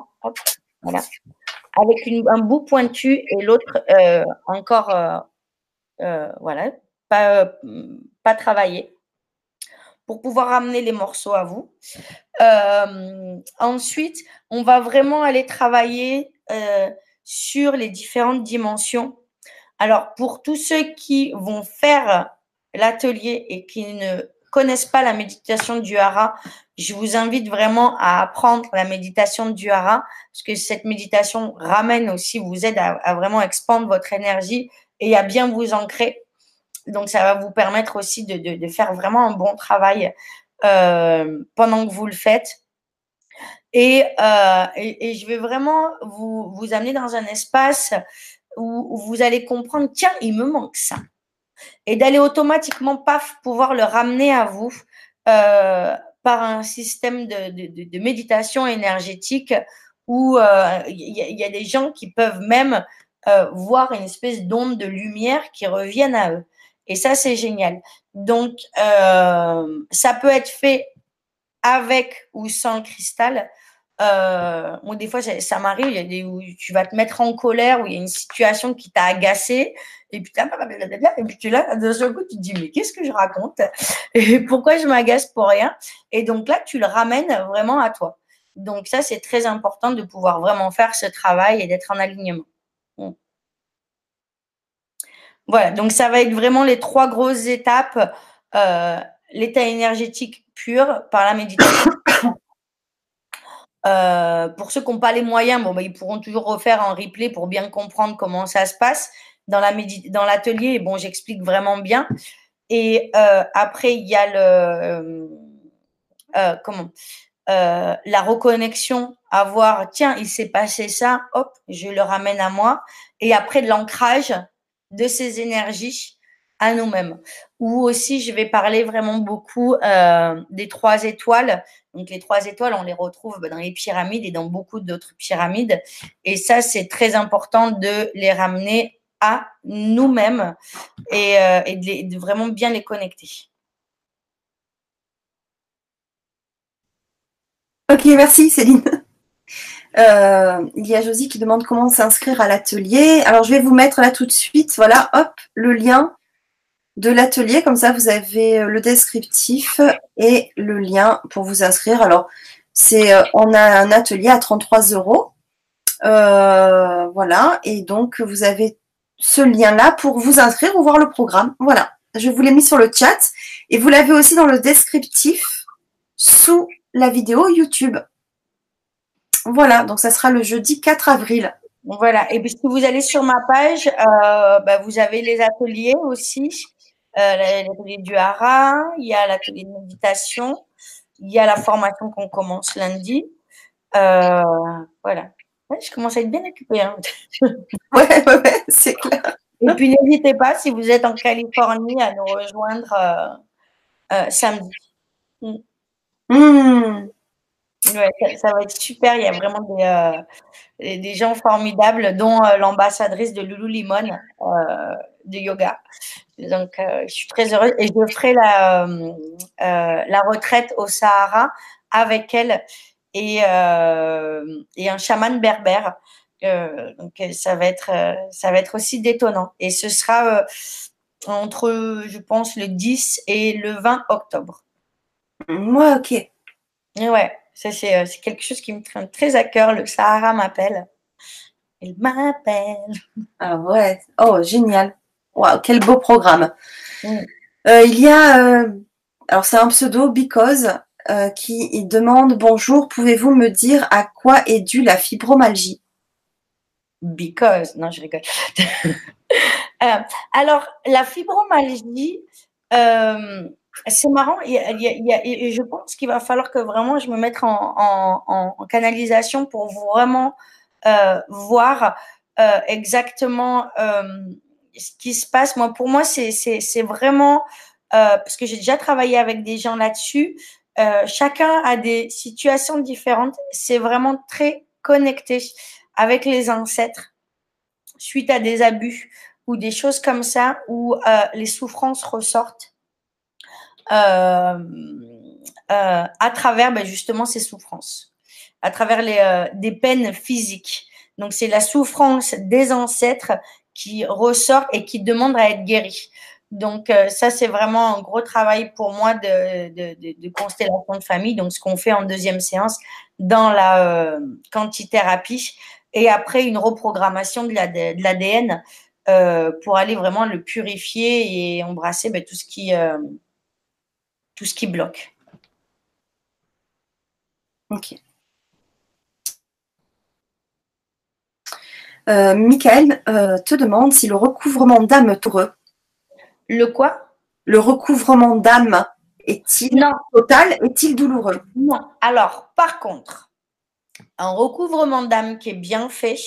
Speaker 2: voilà, avec un bout pointu et l'autre euh, encore, euh, euh, voilà, pas, pas travaillé pour pouvoir ramener les morceaux à vous. Ensuite, on va vraiment aller travailler sur les différentes dimensions. Alors, pour tous ceux qui vont faire l'atelier et qui ne connaissent pas la méditation du hara, je vous invite vraiment à apprendre la méditation du hara parce que cette méditation ramène aussi, vous aide à, vraiment expandre votre énergie et à bien vous ancrer. Donc, ça va vous permettre aussi de, faire vraiment un bon travail euh, pendant que vous le faites. Euh, et, et, je vais vraiment vous, vous amener dans un espace où, vous allez comprendre, tiens, il me manque ça. Et d'aller automatiquement, paf, pouvoir le ramener à vous euh, par un système de, de, méditation énergétique où euh, il y, a des gens qui peuvent même euh, voir une espèce d'onde de lumière qui reviennent à eux. Et ça, c'est génial. Donc, ça peut être fait avec ou sans cristal. Euh, des fois, ça m'arrive, il y a où tu vas te mettre en colère, où il y a une situation qui t'a agacé, et puis, et puis tu là, d'un seul coup, tu te dis, mais qu'est-ce que je raconte? Et pourquoi je m'agace pour rien? Et donc là, tu le ramènes vraiment à toi. Donc ça, c'est très important de pouvoir vraiment faire ce travail et d'être en alignement. Voilà, donc ça va être vraiment les trois grosses étapes. Euh, L'état énergétique pur par la méditation. Euh, pour ceux qui n'ont pas les moyens, bon, bah, ils pourront toujours refaire un replay pour bien comprendre comment ça se passe dans la dans l'atelier. Bon, j'explique vraiment bien. Et euh, après, il y a le euh, euh comment la reconnexion, à voir, tiens, il s'est passé ça, hop, je le ramène à moi. Et après, l'ancrage de ces énergies à nous-mêmes. Ou aussi, je vais parler vraiment beaucoup euh, des trois étoiles. Donc, les trois étoiles, on les retrouve dans les pyramides et dans beaucoup d'autres pyramides. Et ça, c'est très important de les ramener à nous-mêmes et, euh, de, vraiment bien les connecter.
Speaker 1: Ok, merci Céline. Euh, il y a Josie qui demande comment s'inscrire à l'atelier. Alors, je vais vous mettre là tout de suite, voilà, hop, le lien de l'atelier. Comme ça, vous avez euh, le descriptif et le lien pour vous inscrire. Alors, c'est, on a un atelier à 33 euros. Voilà. Et donc, vous avez ce lien-là pour vous inscrire ou voir le programme. Voilà. Je vous l'ai mis sur le chat. Et vous l'avez aussi dans le descriptif sous la vidéo YouTube. Voilà. Donc, ça sera le jeudi 4 avril.
Speaker 2: Voilà. Et puis, si vous allez sur ma page, bah, vous avez les ateliers aussi. Euh, l'atelier du hara, il y a l'atelier de méditation, il y a la formation qu'on commence lundi. Euh, voilà. Je commence à être bien occupée. Hein.
Speaker 1: ouais, ouais, c'est clair.
Speaker 2: Et puis n'hésitez pas, si vous êtes en Californie, à nous rejoindre euh, samedi. Mm.
Speaker 1: Mm.
Speaker 2: Ouais, ça, va être super. Il y a vraiment des, des gens formidables, dont l'ambassadrice de Lululemon de yoga. Donc, euh, je suis très heureuse et je ferai la, euh, euh, la retraite au Sahara avec elle et, et un chaman berbère. donc, ça va, être, ça va être aussi détonnant. Et ce sera entre, je pense, le 10 et le 20 octobre.
Speaker 1: Moi, ok.
Speaker 2: ouais, ça c'est quelque chose qui me tient très à cœur. Le Sahara m'appelle. Il m'appelle.
Speaker 1: Ah ouais. Oh, génial quel beau programme. Mm. Euh, il y a, euh, alors c'est un pseudo, Because, euh, qui demande Bonjour, pouvez-vous me dire à quoi est due la fibromalgie
Speaker 2: Because, non, je rigole. alors, la fibromalgie, c'est marrant, y je pense qu'il va falloir que vraiment je me mette en, canalisation pour vraiment voir exactement ce qui se passe, moi, pour moi, c'est vraiment, euh, parce que j'ai déjà travaillé avec des gens là-dessus, euh, chacun a des situations différentes. C'est vraiment très connecté avec les ancêtres suite à des abus ou des choses comme ça où euh, les souffrances ressortent à travers ben, justement ces souffrances, à travers des peines physiques. Donc c'est la souffrance des ancêtres qui ressort et qui demande à être guéri. Donc, euh, ça, c'est vraiment un gros travail pour moi de, de, de, constellation de famille. Donc, ce qu'on fait en deuxième séance dans la euh, quantithérapie. Et après, une reprogrammation de l'ADN euh, pour aller vraiment le purifier et embrasser ben, tout, ce qui, bloque.
Speaker 1: Ok. Michael te demande si le recouvrement d'âme heureux.
Speaker 2: Le quoi?
Speaker 1: Le recouvrement d'âme est-il total Est-il douloureux?
Speaker 2: Non. Alors, par contre, un recouvrement d'âme qui est bien fait,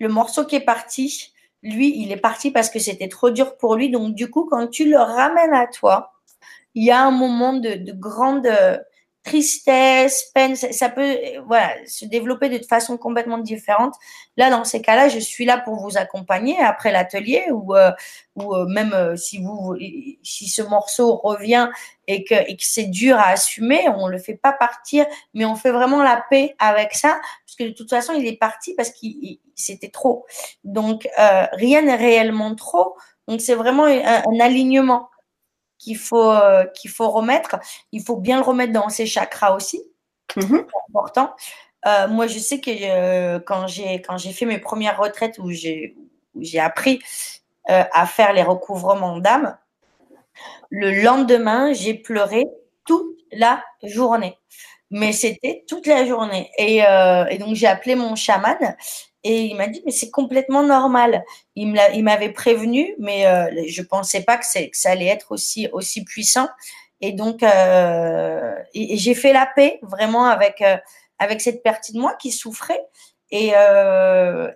Speaker 2: le morceau qui est parti, lui, il est parti parce que c'était trop dur pour lui. Donc, du coup, quand tu le ramènes à toi, il y a un moment de, de grande tristesse, peine, ça, peut euh, voilà, se développer de façon complètement différente. Là, dans ces cas-là, je suis là pour vous accompagner après l'atelier ou, euh, euh, même si, vous, si ce morceau revient et que, et que c'est dur à assumer, on ne le fait pas partir, mais on fait vraiment la paix avec ça, parce que de toute façon, il est parti parce qu'il c'était trop. Donc, rien n'est réellement trop. Donc, c'est vraiment un alignement qu'il faut, euh, qu'il faut remettre. Il faut bien le remettre dans ses chakras aussi.
Speaker 1: Mm-hmm.
Speaker 2: C'est important. Euh, moi, je sais que euh, quand j'ai quand j'ai fait mes premières retraites où j'ai j'ai appris à faire les recouvrements d'âme, le lendemain, j'ai pleuré toute la journée. Mais c'était toute la journée. Et, et donc, j'ai appelé mon chaman et il m'a dit, mais c'est complètement normal. Il m'avait prévenu, mais euh, je ne pensais pas que, que, ça allait être aussi, aussi puissant. Et donc, euh, j'ai fait la paix vraiment avec, euh, avec cette partie de moi qui souffrait. Et,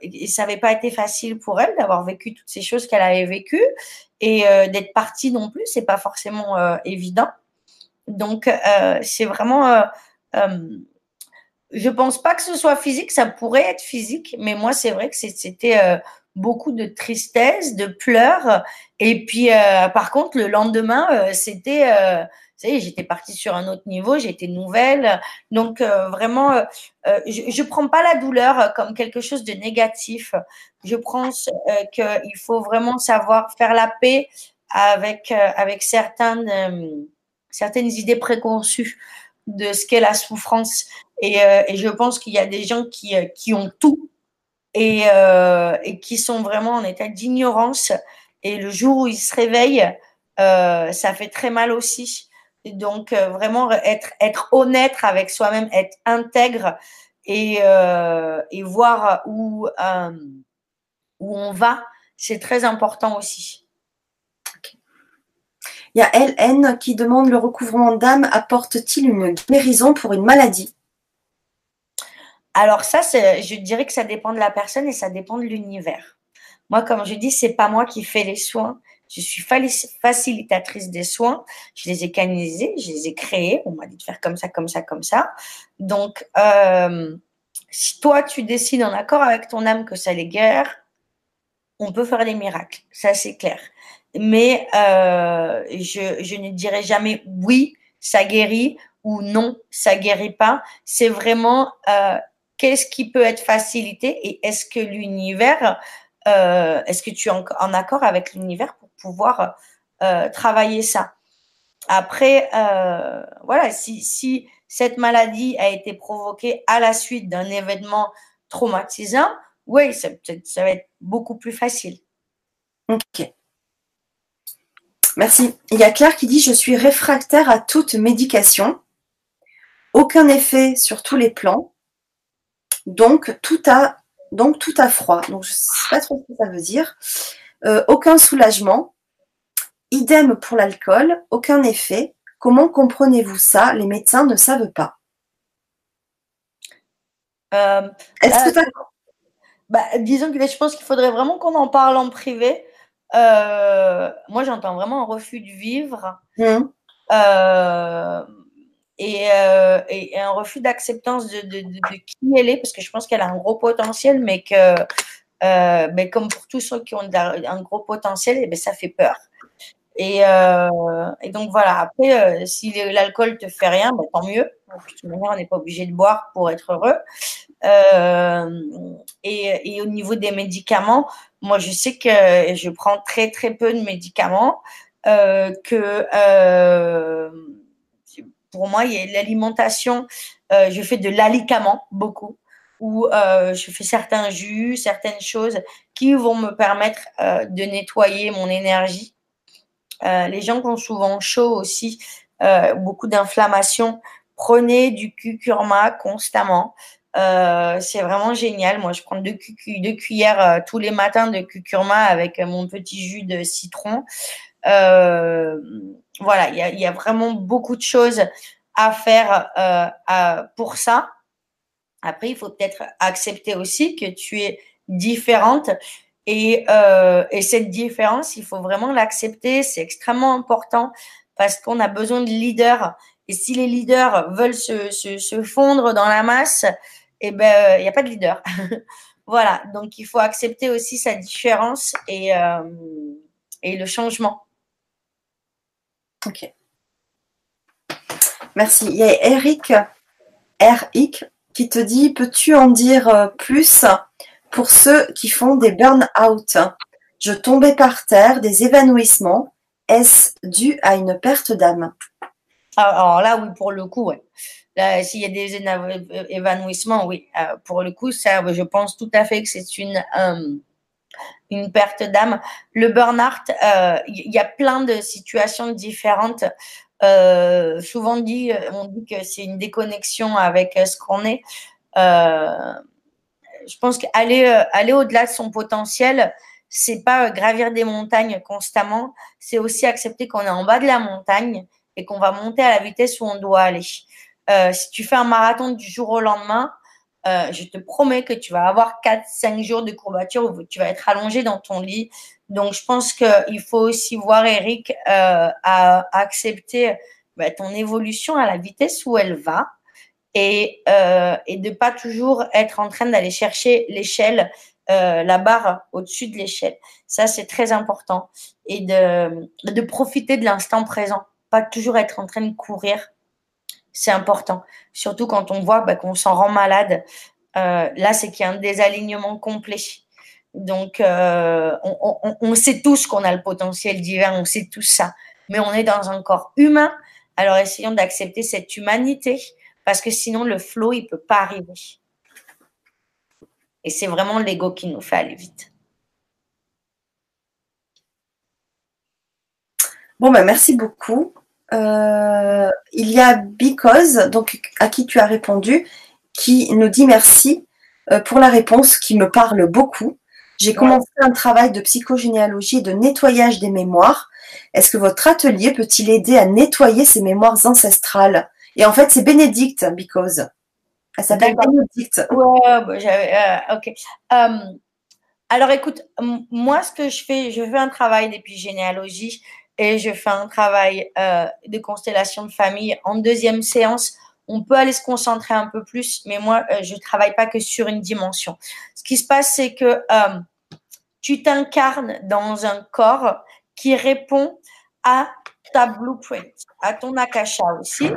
Speaker 2: et ça n'avait pas été facile pour elle d'avoir vécu toutes ces choses qu'elle avait vécues et d'être partie non plus, c'est pas forcément évident. Donc, c'est vraiment je pense pas que ce soit physique, ça pourrait être physique, mais moi, c'est vrai que c'était euh, beaucoup de tristesse, de pleurs. Et puis, euh, par contre, le lendemain, euh, c'était, vous savez, j'étais partie sur un autre niveau, j'étais nouvelle. Donc, vraiment, je ne prends pas la douleur comme quelque chose de négatif. Je pense qu'il faut vraiment savoir faire la paix avec, avec certaines, certaines idées préconçues de ce qu'est la souffrance. Et, euh, et je pense qu'il y a des gens qui, euh, qui ont tout et, euh, et qui sont vraiment en état d'ignorance. Et le jour où ils se réveillent, ça fait très mal aussi. donc, euh, vraiment être, être honnête avec soi-même, être intègre et, et voir où, où on va, c'est très important aussi.
Speaker 1: Il y a LN qui demande le recouvrement d'âme apporte-t-il une guérison pour une maladie?
Speaker 2: Alors ça, je dirais que ça dépend de la personne et ça dépend de l'univers. Moi, comme je dis, c'est pas moi qui fais les soins. Je suis facilitatrice des soins. Je les ai canalisés, je les ai créés. On m'a dit de faire comme ça, comme ça, comme ça. Donc, euh, si toi, tu décides en accord avec ton âme que ça les guère, on peut faire des miracles. Ça, c'est clair mais euh, je, ne dirais jamais oui, ça guérit ou non, ça guérit pas. C'est vraiment euh, qu'est-ce qui peut être facilité et est-ce que l'univers, euh, est-ce que tu es en, accord avec l'univers pour pouvoir travailler ça? Après, voilà, si, si cette maladie a été provoquée à la suite d'un événement traumatisant, oui, ça, ça va être beaucoup plus facile.
Speaker 1: Merci. Il y a Claire qui dit Je suis réfractaire à toute médication. Aucun effet sur tous les plans. Donc tout a, donc, tout a froid. Donc je ne sais pas trop ce que ça veut dire. Euh, aucun soulagement. Idem pour l'alcool. Aucun effet. Comment comprenez-vous ça? Les médecins ne savent pas.
Speaker 2: Euh, Est-ce que euh, bah, disons que je pense qu'il faudrait vraiment qu'on en parle en privé euh, moi, j'entends vraiment un refus de vivre mmh. euh, et, euh, et, un refus d'acceptance de, de, de, qui elle est, parce que je pense qu'elle a un gros potentiel, mais que, ben, comme pour tous ceux qui ont un gros potentiel, et eh ben, ça fait peur. Et, et, donc voilà, après, si l'alcool te fait rien, ben, tant mieux. De toute manière, on n'est pas obligé de boire pour être heureux. Et, et, au niveau des médicaments, moi, je sais que je prends très, très peu de médicaments, euh, que euh, pour moi, il y a l'alimentation, euh, je fais de l'alicament beaucoup, où je fais certains jus, certaines choses qui vont me permettre de nettoyer mon énergie. les gens qui ont souvent chaud aussi, beaucoup d'inflammation, prenez du curcuma constamment. Euh, c'est vraiment génial. Moi, je prends deux, cuillères euh, tous les matins de curcuma avec euh, mon petit jus de citron. voilà, il y a, vraiment beaucoup de choses à faire pour ça. Après, il faut peut-être accepter aussi que tu es différente. Et, cette différence, il faut vraiment l'accepter. C'est extrêmement important parce qu'on a besoin de leaders. Et si les leaders veulent se fondre dans la masse, et eh ben il n'y a pas de leader. voilà, donc il faut accepter aussi sa différence et, euh, et le changement.
Speaker 1: Ok. Merci. Il y a Eric, Eric qui te dit Peux-tu en dire euh, plus pour ceux qui font des burn-out? Je tombais par terre, des évanouissements. Est-ce dû à une perte d'âme?
Speaker 2: Alors là, oui, pour le coup, ouais. S'il y a des évanouissements, oui, euh, pour le coup, ça, je pense tout à fait que c'est une, euh, une perte d'âme. Le burn-out, euh, il y a plein de situations différentes. souvent dit, on dit que c'est une déconnexion avec ce qu'on est. je pense qu'aller aller au-delà de son potentiel, c'est pas gravir des montagnes constamment, c'est aussi accepter qu'on est en bas de la montagne et qu'on va monter à la vitesse où on doit aller. Euh, si tu fais un marathon du jour au lendemain, euh, je te promets que tu vas avoir 4-5 jours de courbature où tu vas être allongé dans ton lit. Donc, je pense qu'il faut aussi voir Eric euh, à, accepter bah, ton évolution à la vitesse où elle va et, euh, et de pas toujours être en train d'aller chercher l'échelle, euh, la barre au-dessus de l'échelle. Ça, c'est très important. Et de, de profiter de l'instant présent, pas toujours être en train de courir c'est important. Surtout quand on voit bah, qu'on s'en rend malade. Euh, là, c'est qu'il y a un désalignement complet. Donc, euh, on, sait tous qu'on a le potentiel divin, on sait tout ça. Mais on est dans un corps humain. Alors, essayons d'accepter cette humanité parce que sinon, le flow, il ne peut pas arriver. Et c'est vraiment l'ego qui nous fait aller vite.
Speaker 1: Bon, ben, merci beaucoup. Euh, il y a Because, donc à qui tu as répondu, qui nous dit merci euh, pour la réponse qui me parle beaucoup. J'ai commencé un travail de psychogénéalogie et de nettoyage des mémoires. Est-ce que votre atelier peut-il aider à nettoyer ces mémoires ancestrales? Et en fait, c'est Bénédicte, Because. Elle s'appelle Bénédicte.
Speaker 2: Ouais, euh, ok. alors écoute, moi, ce que je fais, je fais un travail d'épigénéalogie et je fais un travail euh, de constellation de famille. En deuxième séance, on peut aller se concentrer un peu plus, mais moi, euh, je ne travaille pas que sur une dimension. Ce qui se passe, c'est que euh, tu t'incarnes dans un corps qui répond à ta blueprint, à ton akasha aussi.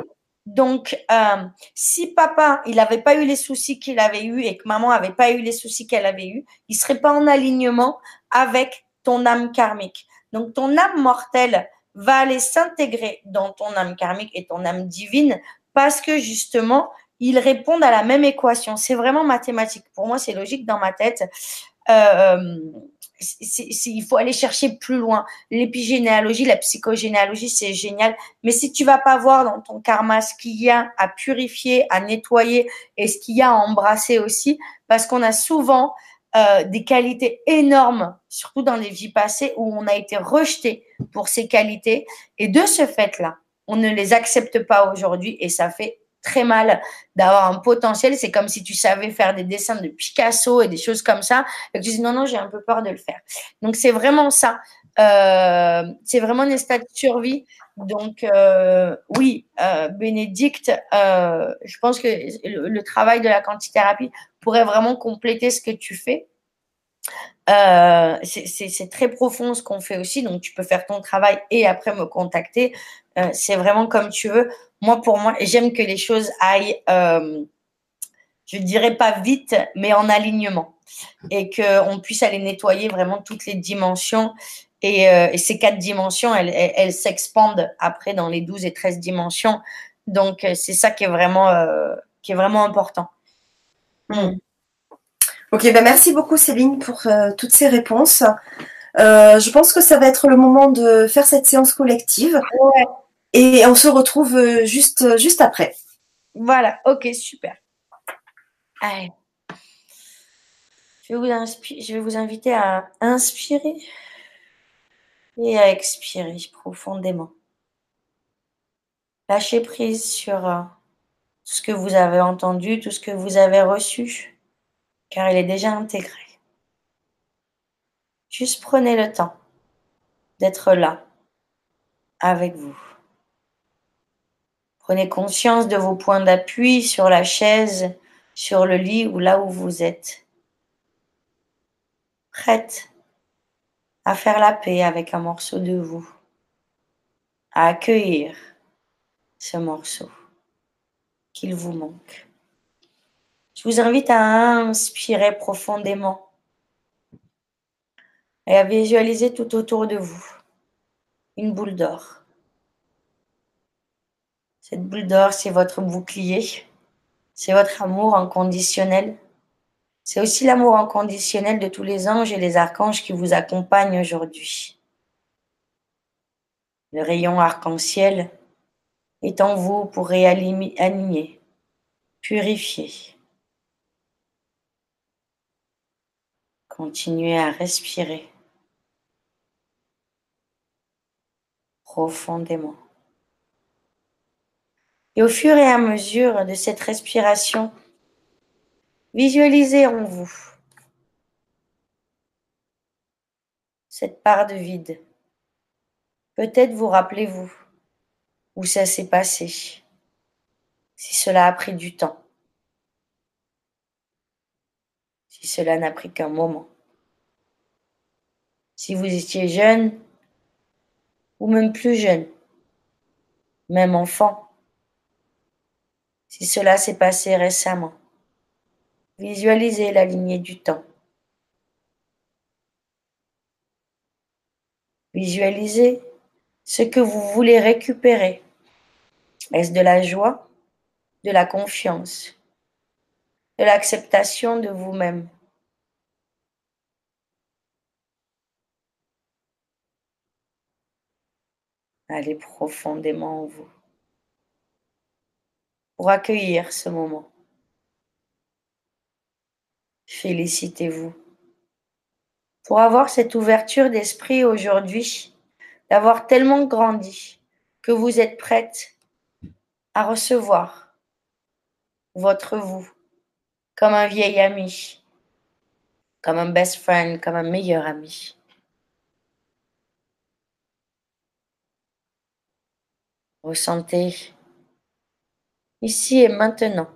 Speaker 2: Donc, euh, si papa, il n'avait pas eu les soucis qu'il avait eu et que maman n'avait pas eu les soucis qu'elle avait eu, il serait pas en alignement avec ton âme karmique. Donc, ton âme mortelle va aller s'intégrer dans ton âme karmique et ton âme divine parce que justement, ils répondent à la même équation. C'est vraiment mathématique. Pour moi, c'est logique dans ma tête. Euh, il faut aller chercher plus loin. L'épigénéalogie, la psychogénéalogie, c'est génial. Mais si tu vas pas voir dans ton karma ce qu'il y a à purifier, à nettoyer et ce qu'il y a à embrasser aussi, parce qu'on a souvent euh, des qualités énormes, surtout dans les vies passées où on a été rejeté pour ces qualités. Et de ce fait-là, on ne les accepte pas aujourd'hui et ça fait très mal d'avoir un potentiel. C'est comme si tu savais faire des dessins de Picasso et des choses comme ça et que tu dis non, non, j'ai un peu peur de le faire. Donc c'est vraiment ça. Euh, c'est vraiment un état de survie. Donc euh, oui, euh, Bénédicte, je pense que le, travail de la quantithérapie pourrait vraiment compléter ce que tu fais. C'est très profond ce qu'on fait aussi, donc tu peux faire ton travail et après me contacter. C'est vraiment comme tu veux. Moi, pour moi, j'aime que les choses aillent, je dirais pas vite, mais en alignement. Et qu'on puisse aller nettoyer vraiment toutes les dimensions. Et, et ces quatre dimensions, elles, elles, s'expandent après dans les 12 et 13 dimensions. Donc, c'est ça qui est vraiment, qui est vraiment important.
Speaker 1: Hmm. Ok, ben merci beaucoup Céline pour euh, toutes ces réponses. Euh, je pense que ça va être le moment de faire cette séance collective. Et on se retrouve euh, juste, juste après.
Speaker 2: Voilà, ok, super. Allez. Je vais, vous je vais vous inviter à inspirer et à expirer profondément. Lâchez prise sur tout ce que vous avez entendu, tout ce que vous avez reçu car il est déjà intégré. Juste prenez le temps d'être là avec vous. Prenez conscience de vos points d'appui sur la chaise, sur le lit ou là où vous êtes. Prête à faire la paix avec un morceau de vous, à accueillir ce morceau qu'il vous manque. Je vous invite à inspirer profondément et à visualiser tout autour de vous une boule d'or. Cette boule d'or, c'est votre bouclier, c'est votre amour inconditionnel. C'est aussi l'amour inconditionnel de tous les anges et les archanges qui vous accompagnent aujourd'hui. Le rayon arc-en-ciel est en vous pour réaligner, purifier, Continuez à respirer profondément. Et au fur et à mesure de cette respiration, visualisez en vous cette part de vide. Peut-être vous rappelez-vous où ça s'est passé, si cela a pris du temps, si cela n'a pris qu'un moment. Si vous étiez jeune ou même plus jeune, même enfant, si cela s'est passé récemment, visualisez la lignée du temps. Visualisez ce que vous voulez récupérer. Est-ce de la joie, de la confiance, de l'acceptation de vous-même? Allez profondément en vous pour accueillir ce moment. Félicitez-vous pour avoir cette ouverture d'esprit aujourd'hui, d'avoir tellement grandi que vous êtes prête à recevoir votre vous comme un vieil ami, comme un best friend, comme un meilleur ami. Ressentez ici et maintenant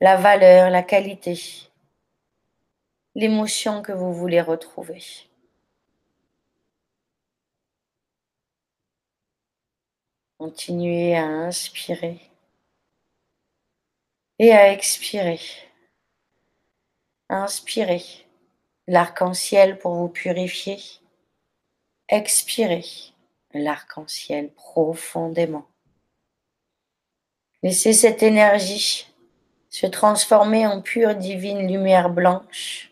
Speaker 2: la valeur, la qualité, l'émotion que vous voulez retrouver. Continuez à inspirer et à expirer. Inspirez l'arc-en-ciel pour vous purifier. Expirez l'arc-en-ciel profondément. Laissez cette énergie se transformer en pure divine lumière blanche.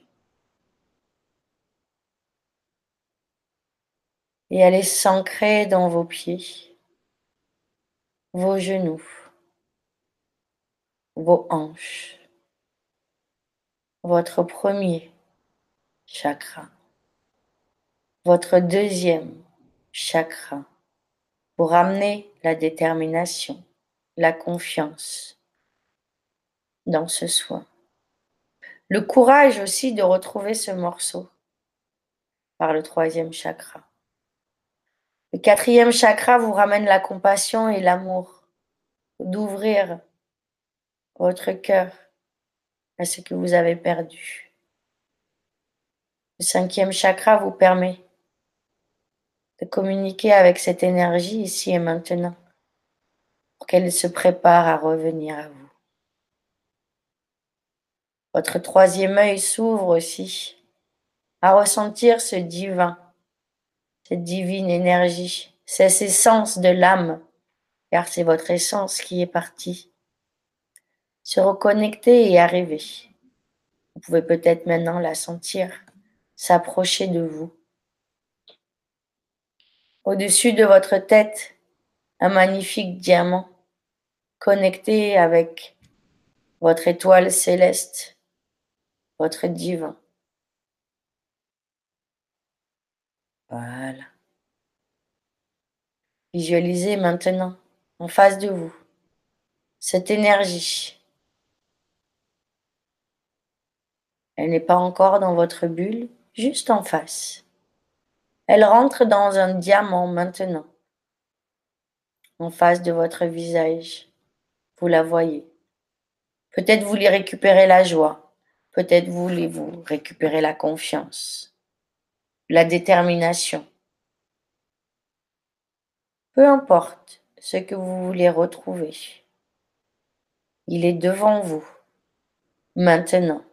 Speaker 2: Et aller s'ancrer dans vos pieds, vos genoux, vos hanches, votre premier chakra, votre deuxième chakra pour amener la détermination, la confiance dans ce soin. Le courage aussi de retrouver ce morceau par le troisième chakra. Le quatrième chakra vous ramène la compassion et l'amour, d'ouvrir votre cœur à ce que vous avez perdu. Le cinquième chakra vous permet de communiquer avec cette énergie ici et maintenant pour qu'elle se prépare à revenir à vous. Votre troisième œil s'ouvre aussi à ressentir ce divin, cette divine énergie, cette essence de l'âme, car c'est votre essence qui est partie. Se reconnecter et arriver. Vous pouvez peut-être maintenant la sentir s'approcher de vous. Au-dessus de votre tête, un magnifique diamant connecté avec votre étoile céleste, votre divin. Voilà. Visualisez maintenant en face de vous cette énergie. Elle n'est pas encore dans votre bulle, juste en face. Elle rentre dans un diamant maintenant, en face de votre visage. Vous la voyez. Peut-être voulez récupérer la joie, peut-être voulez-vous récupérer la confiance, la détermination. Peu importe ce que vous voulez retrouver, il est devant vous, maintenant,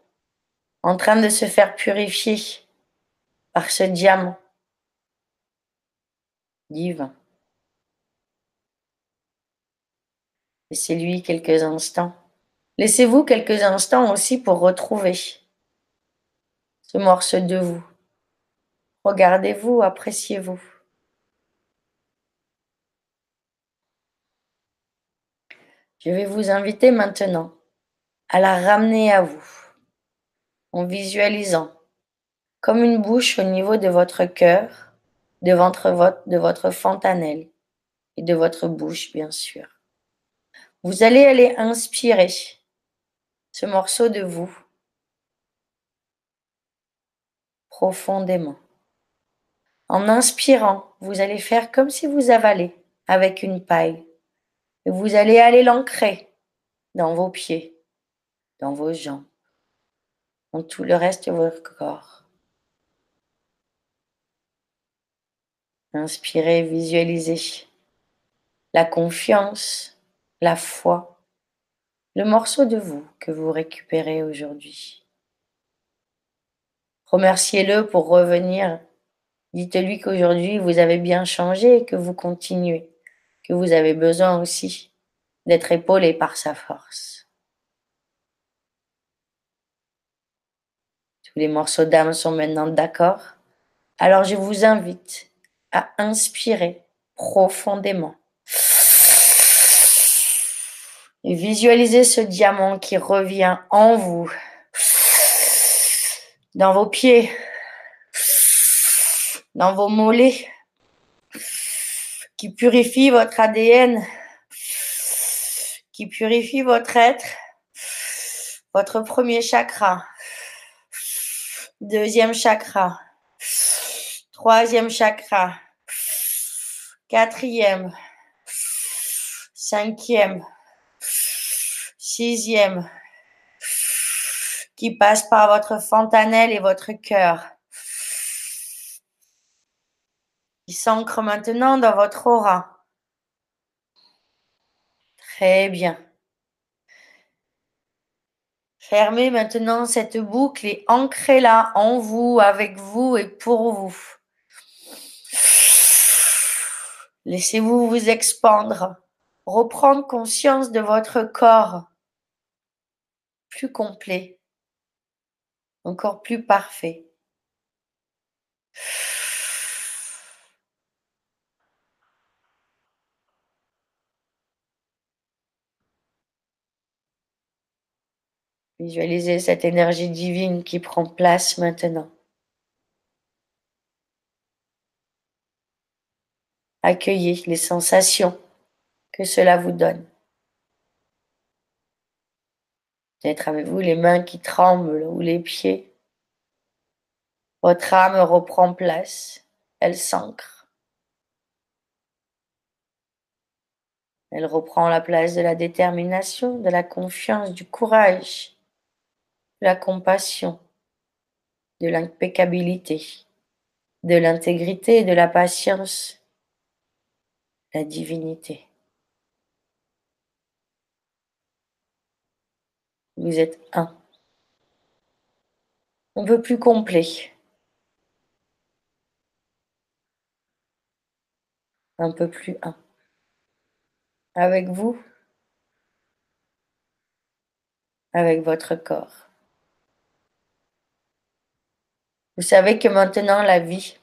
Speaker 2: en train de se faire purifier par ce diamant divin. Laissez-lui quelques instants. Laissez-vous quelques instants aussi pour retrouver ce morceau de vous. Regardez-vous, appréciez-vous. Je vais vous inviter maintenant à la ramener à vous en visualisant comme une bouche au niveau de votre cœur de votre, de votre fontanelle et de votre bouche, bien sûr. Vous allez aller inspirer ce morceau de vous profondément. En inspirant, vous allez faire comme si vous avalez avec une paille. Et vous allez aller l'ancrer dans vos pieds, dans vos jambes, dans tout le reste de votre corps. Inspirez, visualisez la confiance, la foi, le morceau de vous que vous récupérez aujourd'hui. Remerciez-le pour revenir. Dites-lui qu'aujourd'hui vous avez bien changé et que vous continuez, que vous avez besoin aussi d'être épaulé par sa force. Tous les morceaux d'âme sont maintenant d'accord. Alors je vous invite à inspirer profondément visualisez ce diamant qui revient en vous, dans vos pieds, dans vos mollets, qui purifie votre ADN, qui purifie votre être, votre premier chakra, deuxième chakra, troisième chakra, quatrième, cinquième, qui passe par votre fontanelle et votre cœur, qui s'ancre maintenant dans votre aura. Très bien. Fermez maintenant cette boucle et ancrez-la en vous, avec vous et pour vous. Laissez-vous vous expandre, reprendre conscience de votre corps plus complet, encore plus parfait. Visualisez cette énergie divine qui prend place maintenant. Accueillez les sensations que cela vous donne. Peut-être avez-vous les mains qui tremblent ou les pieds. Votre âme reprend place, elle s'ancre. Elle reprend la place de la détermination, de la confiance, du courage, de la compassion, de l'impeccabilité, de l'intégrité, de la patience, la divinité. Vous êtes un. Un peu plus complet. Un peu plus un. Avec vous. Avec votre corps. Vous savez que maintenant la vie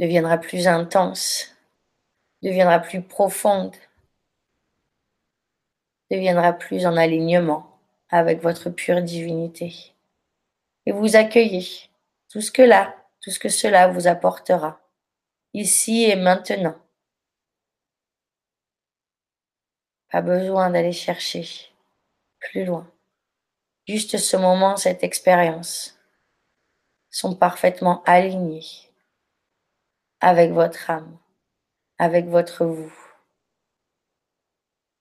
Speaker 2: deviendra plus intense, deviendra plus profonde, deviendra plus en alignement avec votre pure divinité. Et vous accueillez tout ce que là, tout ce que cela vous apportera, ici et maintenant. Pas besoin d'aller chercher plus loin. Juste ce moment, cette expérience sont parfaitement alignés avec votre âme, avec votre vous.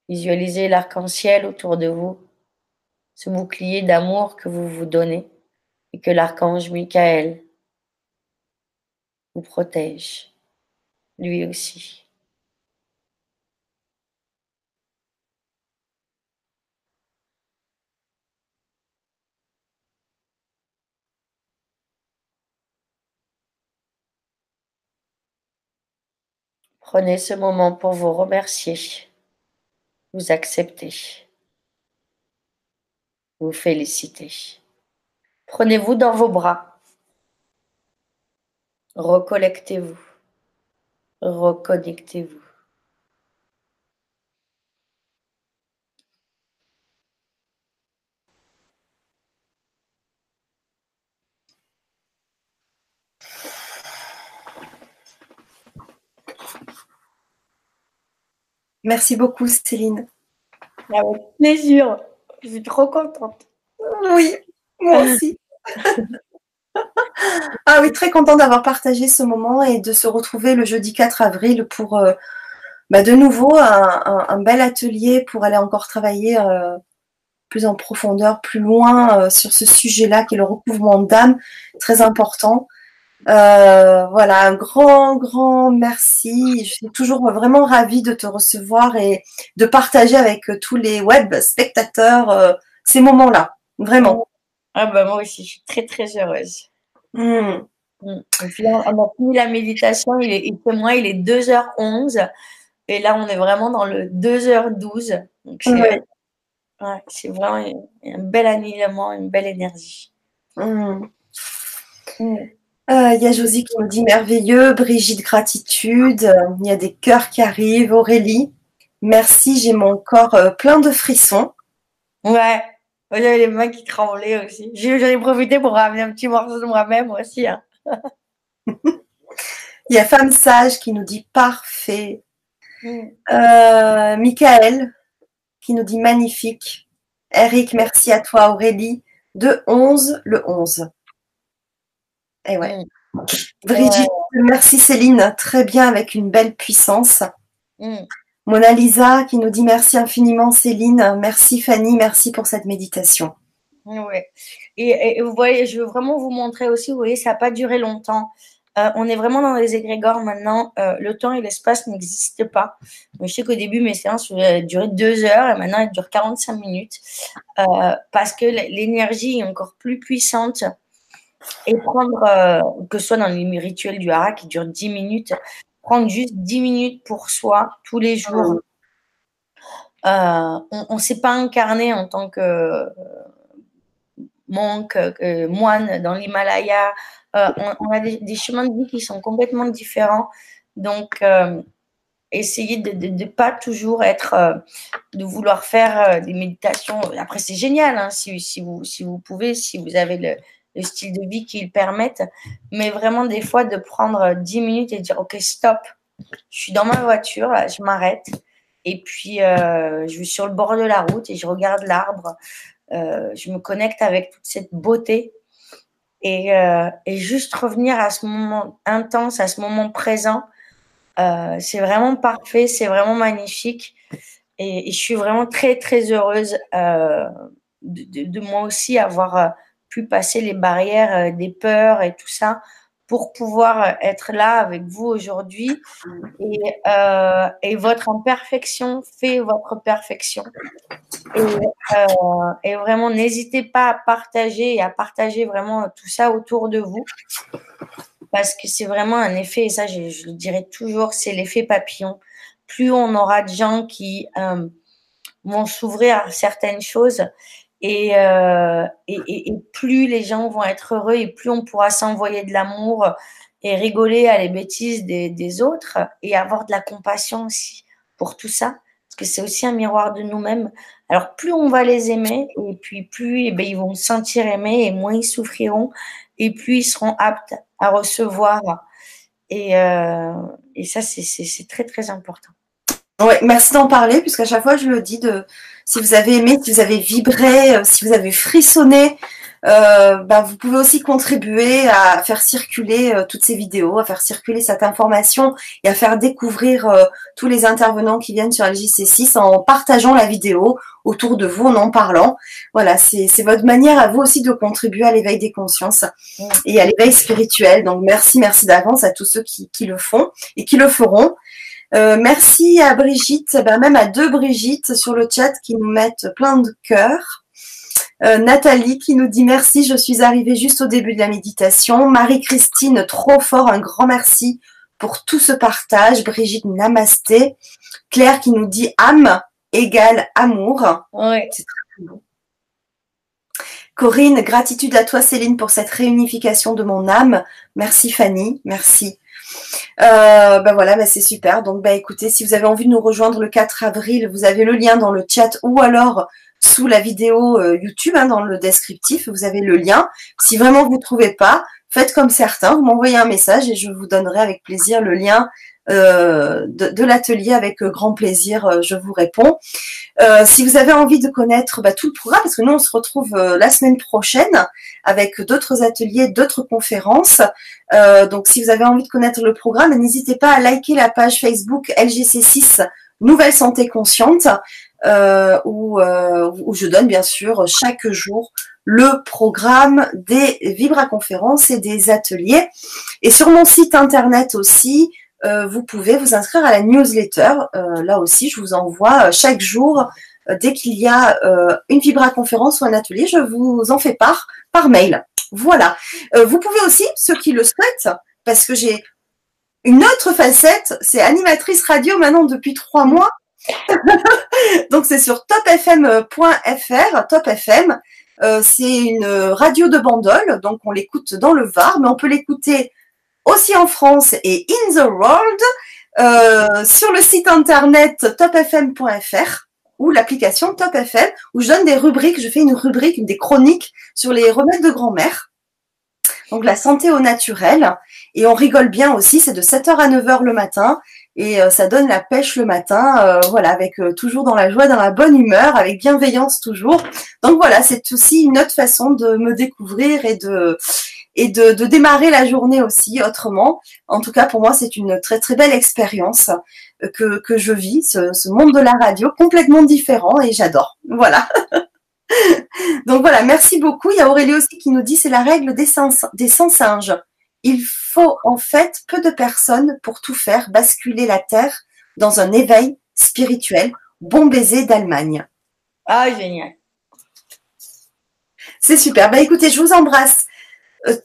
Speaker 2: Visualisez l'arc-en-ciel autour de vous, ce bouclier d'amour que vous vous donnez et que l'archange Michael vous protège, lui aussi. Prenez ce moment pour vous remercier vous acceptez, vous félicitez. Prenez-vous dans vos bras, recollectez-vous, reconnectez-vous.
Speaker 1: Merci beaucoup, Céline.
Speaker 2: Avec plaisir. Je suis trop contente.
Speaker 1: Oui, moi aussi. ah oui, très contente d'avoir partagé ce moment et de se retrouver le jeudi 4 avril pour euh, bah, de nouveau un, bel atelier pour aller encore travailler euh, plus en profondeur, plus loin euh, sur ce sujet-là qui est le recouvrement d'âme, très important. Voilà, un grand, grand merci. Je suis toujours vraiment ravie de te recevoir et de partager avec tous les web spectateurs ces moments-là. Vraiment.
Speaker 2: Ah bah moi aussi, je suis très très heureuse. Hmm. Hmm. Et puis on a fini la méditation, il est, moi, il est 2h11. Et là, on est vraiment dans le 2h12. Donc c'est vraiment un, bel alignement, une belle énergie.
Speaker 1: Hmm. Euh, il y a Josie qui nous dit merveilleux, Brigitte gratitude, il y a des cœurs qui arrivent, Aurélie, merci, j'ai mon corps euh, plein de frissons.
Speaker 2: Ouais, j'avais les mains qui tremblaient aussi. J'en ai profité pour ramener un petit morceau de moi-même aussi. Hein.
Speaker 1: Il y a Femme Sage qui nous dit parfait. Mm. Euh, Michael qui nous dit magnifique. Eric, merci à toi. Aurélie, de 11 le 11. Et ouais. Mm. Brigitte, merci Céline. Très bien avec une belle puissance. Mm. Mona Lisa qui nous dit merci infiniment Céline, merci Fanny, merci pour cette méditation.
Speaker 2: Oui. Et, vous voyez, je veux vraiment vous montrer aussi, vous voyez, ça n'a pas duré longtemps. Euh, on est vraiment dans les égrégores maintenant. Euh, le temps et l'espace n'existent pas. je sais qu'au début, mes séances duraient deux heures et maintenant elles durent 45 minutes euh, parce que l'énergie est encore plus puissante. Et prendre, que ce soit dans les rituels du hara qui durent 10 minutes, prendre juste 10 minutes pour soi tous les jours. Euh, on ne s'est pas incarné en tant que euh, monk, moine dans l'Himalaya. Euh, on, a des, chemins de vie qui sont complètement différents. Donc, essayez de ne pas toujours être, de vouloir faire des méditations. Après, c'est génial hein, si, si, vous, si vous pouvez, si vous avez le, le style de vie qui le permettent, mais vraiment des fois de prendre 10 minutes et dire ok stop, je suis dans ma voiture, je m'arrête. Et puis euh, je suis sur le bord de la route et je regarde l'arbre, euh, je me connecte avec toute cette beauté. Et, euh, et, juste revenir à ce moment intense, à ce moment présent, c'est vraiment parfait, c'est vraiment magnifique. Et, je suis vraiment très très heureuse de, moi aussi avoir passer les barrières euh, des peurs et tout ça pour pouvoir être là avec vous aujourd'hui. Et, euh, votre imperfection fait votre perfection. Et, euh, vraiment, n'hésitez pas à partager et à partager vraiment tout ça autour de vous. Parce que c'est vraiment un effet, et ça je, le dirai toujours, c'est l'effet papillon. Plus on aura de gens qui vont s'ouvrir à certaines choses, euh, et, plus les gens vont être heureux et plus on pourra s'envoyer de l'amour et rigoler à les bêtises des, autres et avoir de la compassion aussi pour tout ça. Parce que c'est aussi un miroir de nous-mêmes. Alors plus on va les aimer et puis plus eh ben, ils vont se sentir aimés et moins ils souffriront et plus ils seront aptes à recevoir. Et, euh, et ça, c'est très très important.
Speaker 1: Oui, merci d'en parler, puisqu'à chaque fois, je le dis, de, si vous avez aimé, si vous avez vibré, euh, si vous avez frissonné, euh, bah, vous pouvez aussi contribuer à faire circuler euh, toutes ces vidéos, à faire circuler cette information et à faire découvrir tous les intervenants qui viennent sur LJC6 en partageant la vidéo autour de vous, en en parlant. Voilà, c'est votre manière à vous aussi de contribuer à l'éveil des consciences et à l'éveil spirituel. Donc merci, merci d'avance à tous ceux qui, qui le font et qui le feront. Euh, merci à Brigitte, ben même à deux Brigitte sur le chat qui nous mettent plein de cœurs. Euh, Nathalie qui nous dit merci, je suis arrivée juste au début de la méditation. Marie-Christine, trop fort, un grand merci pour tout ce partage. Brigitte, namasté. Claire qui nous dit âme égale amour.
Speaker 2: Ouais. C'est très
Speaker 1: beau. Corinne, gratitude à toi Céline pour cette réunification de mon âme. Merci Fanny, merci. Euh, ben voilà, ben c'est super. Donc ben écoutez, si vous avez envie de nous rejoindre le 4 avril, vous avez le lien dans le chat ou alors sous la vidéo euh, YouTube, hein, dans le descriptif, vous avez le lien. Si vraiment vous ne trouvez pas, faites comme certains, vous m'envoyez un message et je vous donnerai avec plaisir le lien de, de l'atelier avec grand plaisir. je vous réponds. si vous avez envie de connaître bah, tout le programme, parce que nous on se retrouve la semaine prochaine avec d'autres ateliers, d'autres conférences. donc si vous avez envie de connaître le programme, n'hésitez pas à liker la page Facebook LGC6 Nouvelle Santé Consciente, euh, où, euh, je donne bien sûr chaque jour le programme des vibra-conférences et des ateliers. Et sur mon site internet aussi, euh, vous pouvez vous inscrire à la newsletter. Euh, là aussi, je vous envoie chaque jour, euh, dès qu'il y a une vibra-conférence ou un atelier, je vous en fais part par mail. Voilà. vous pouvez aussi, ceux qui le souhaitent, parce que j'ai une autre facette, c'est animatrice radio maintenant depuis trois mois. Donc c'est sur topfm.fr, topfm. Euh, c'est une radio de bandole, donc on l'écoute dans le Var, mais on peut l'écouter aussi en France et in the world euh, sur le site internet topfm.fr ou l'application TopFM où je donne des rubriques, je fais une rubrique, des chroniques sur les remèdes de grand-mère. Donc la santé au naturel. Et on rigole bien aussi, c'est de 7h à 9h le matin. Et euh, ça donne la pêche le matin, euh, voilà, avec euh, toujours dans la joie, dans la bonne humeur, avec bienveillance toujours. Donc voilà, c'est aussi une autre façon de me découvrir et de et de, de, démarrer la journée aussi autrement. En tout cas, pour moi, c'est une très très belle expérience que, que je vis, ce, ce monde de la radio complètement différent et j'adore. Voilà. Donc voilà, merci beaucoup. Il y a Aurélie aussi qui nous dit c'est la règle des, sens, des singes. Il faut en fait peu de personnes pour tout faire basculer la Terre dans un éveil spirituel. Bon baiser d'Allemagne.
Speaker 2: Ah, génial.
Speaker 1: C'est super. Bah écoutez, je vous embrasse euh,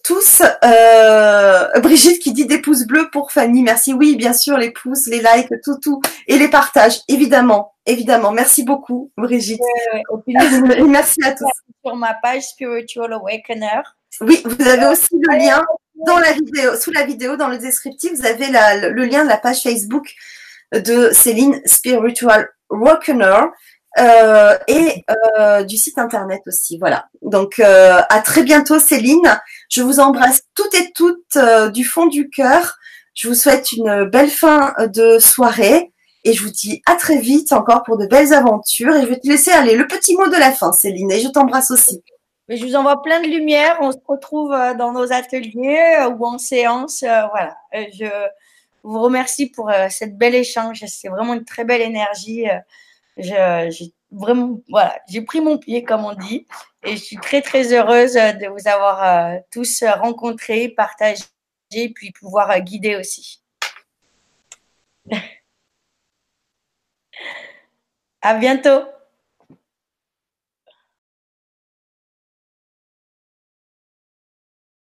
Speaker 1: tous. Euh, Brigitte qui dit des pouces bleus pour Fanny. Merci. Oui, bien sûr, les pouces, les likes, tout, tout. Et les partages, évidemment. Évidemment. Merci beaucoup, Brigitte.
Speaker 2: merci à tous. Sur ma page Spiritual Awakener.
Speaker 1: Oui, vous avez aussi le lien dans la vidéo, sous la vidéo, dans le descriptif, vous avez le lien de la page Facebook de Céline Spiritual Awakener. Euh, et euh, du site internet aussi. Voilà. Donc euh, à très bientôt Céline. Je vous embrasse toutes et toutes du fond du cœur. Je vous souhaite une belle fin de soirée et je vous dis à très vite encore pour de belles aventures. Et je vais te laisser aller le petit mot de la fin, Céline. Et je t'embrasse aussi.
Speaker 2: Mais je vous envoie plein de lumière. On se retrouve dans nos ateliers ou en séance. Voilà. Je vous remercie pour cette belle échange. C'est vraiment une très belle énergie j'ai vraiment, voilà, j'ai pris mon pied, comme on dit, et je suis très, très heureuse de vous avoir euh, tous rencontrés, partagés, puis pouvoir euh, guider aussi. à bientôt.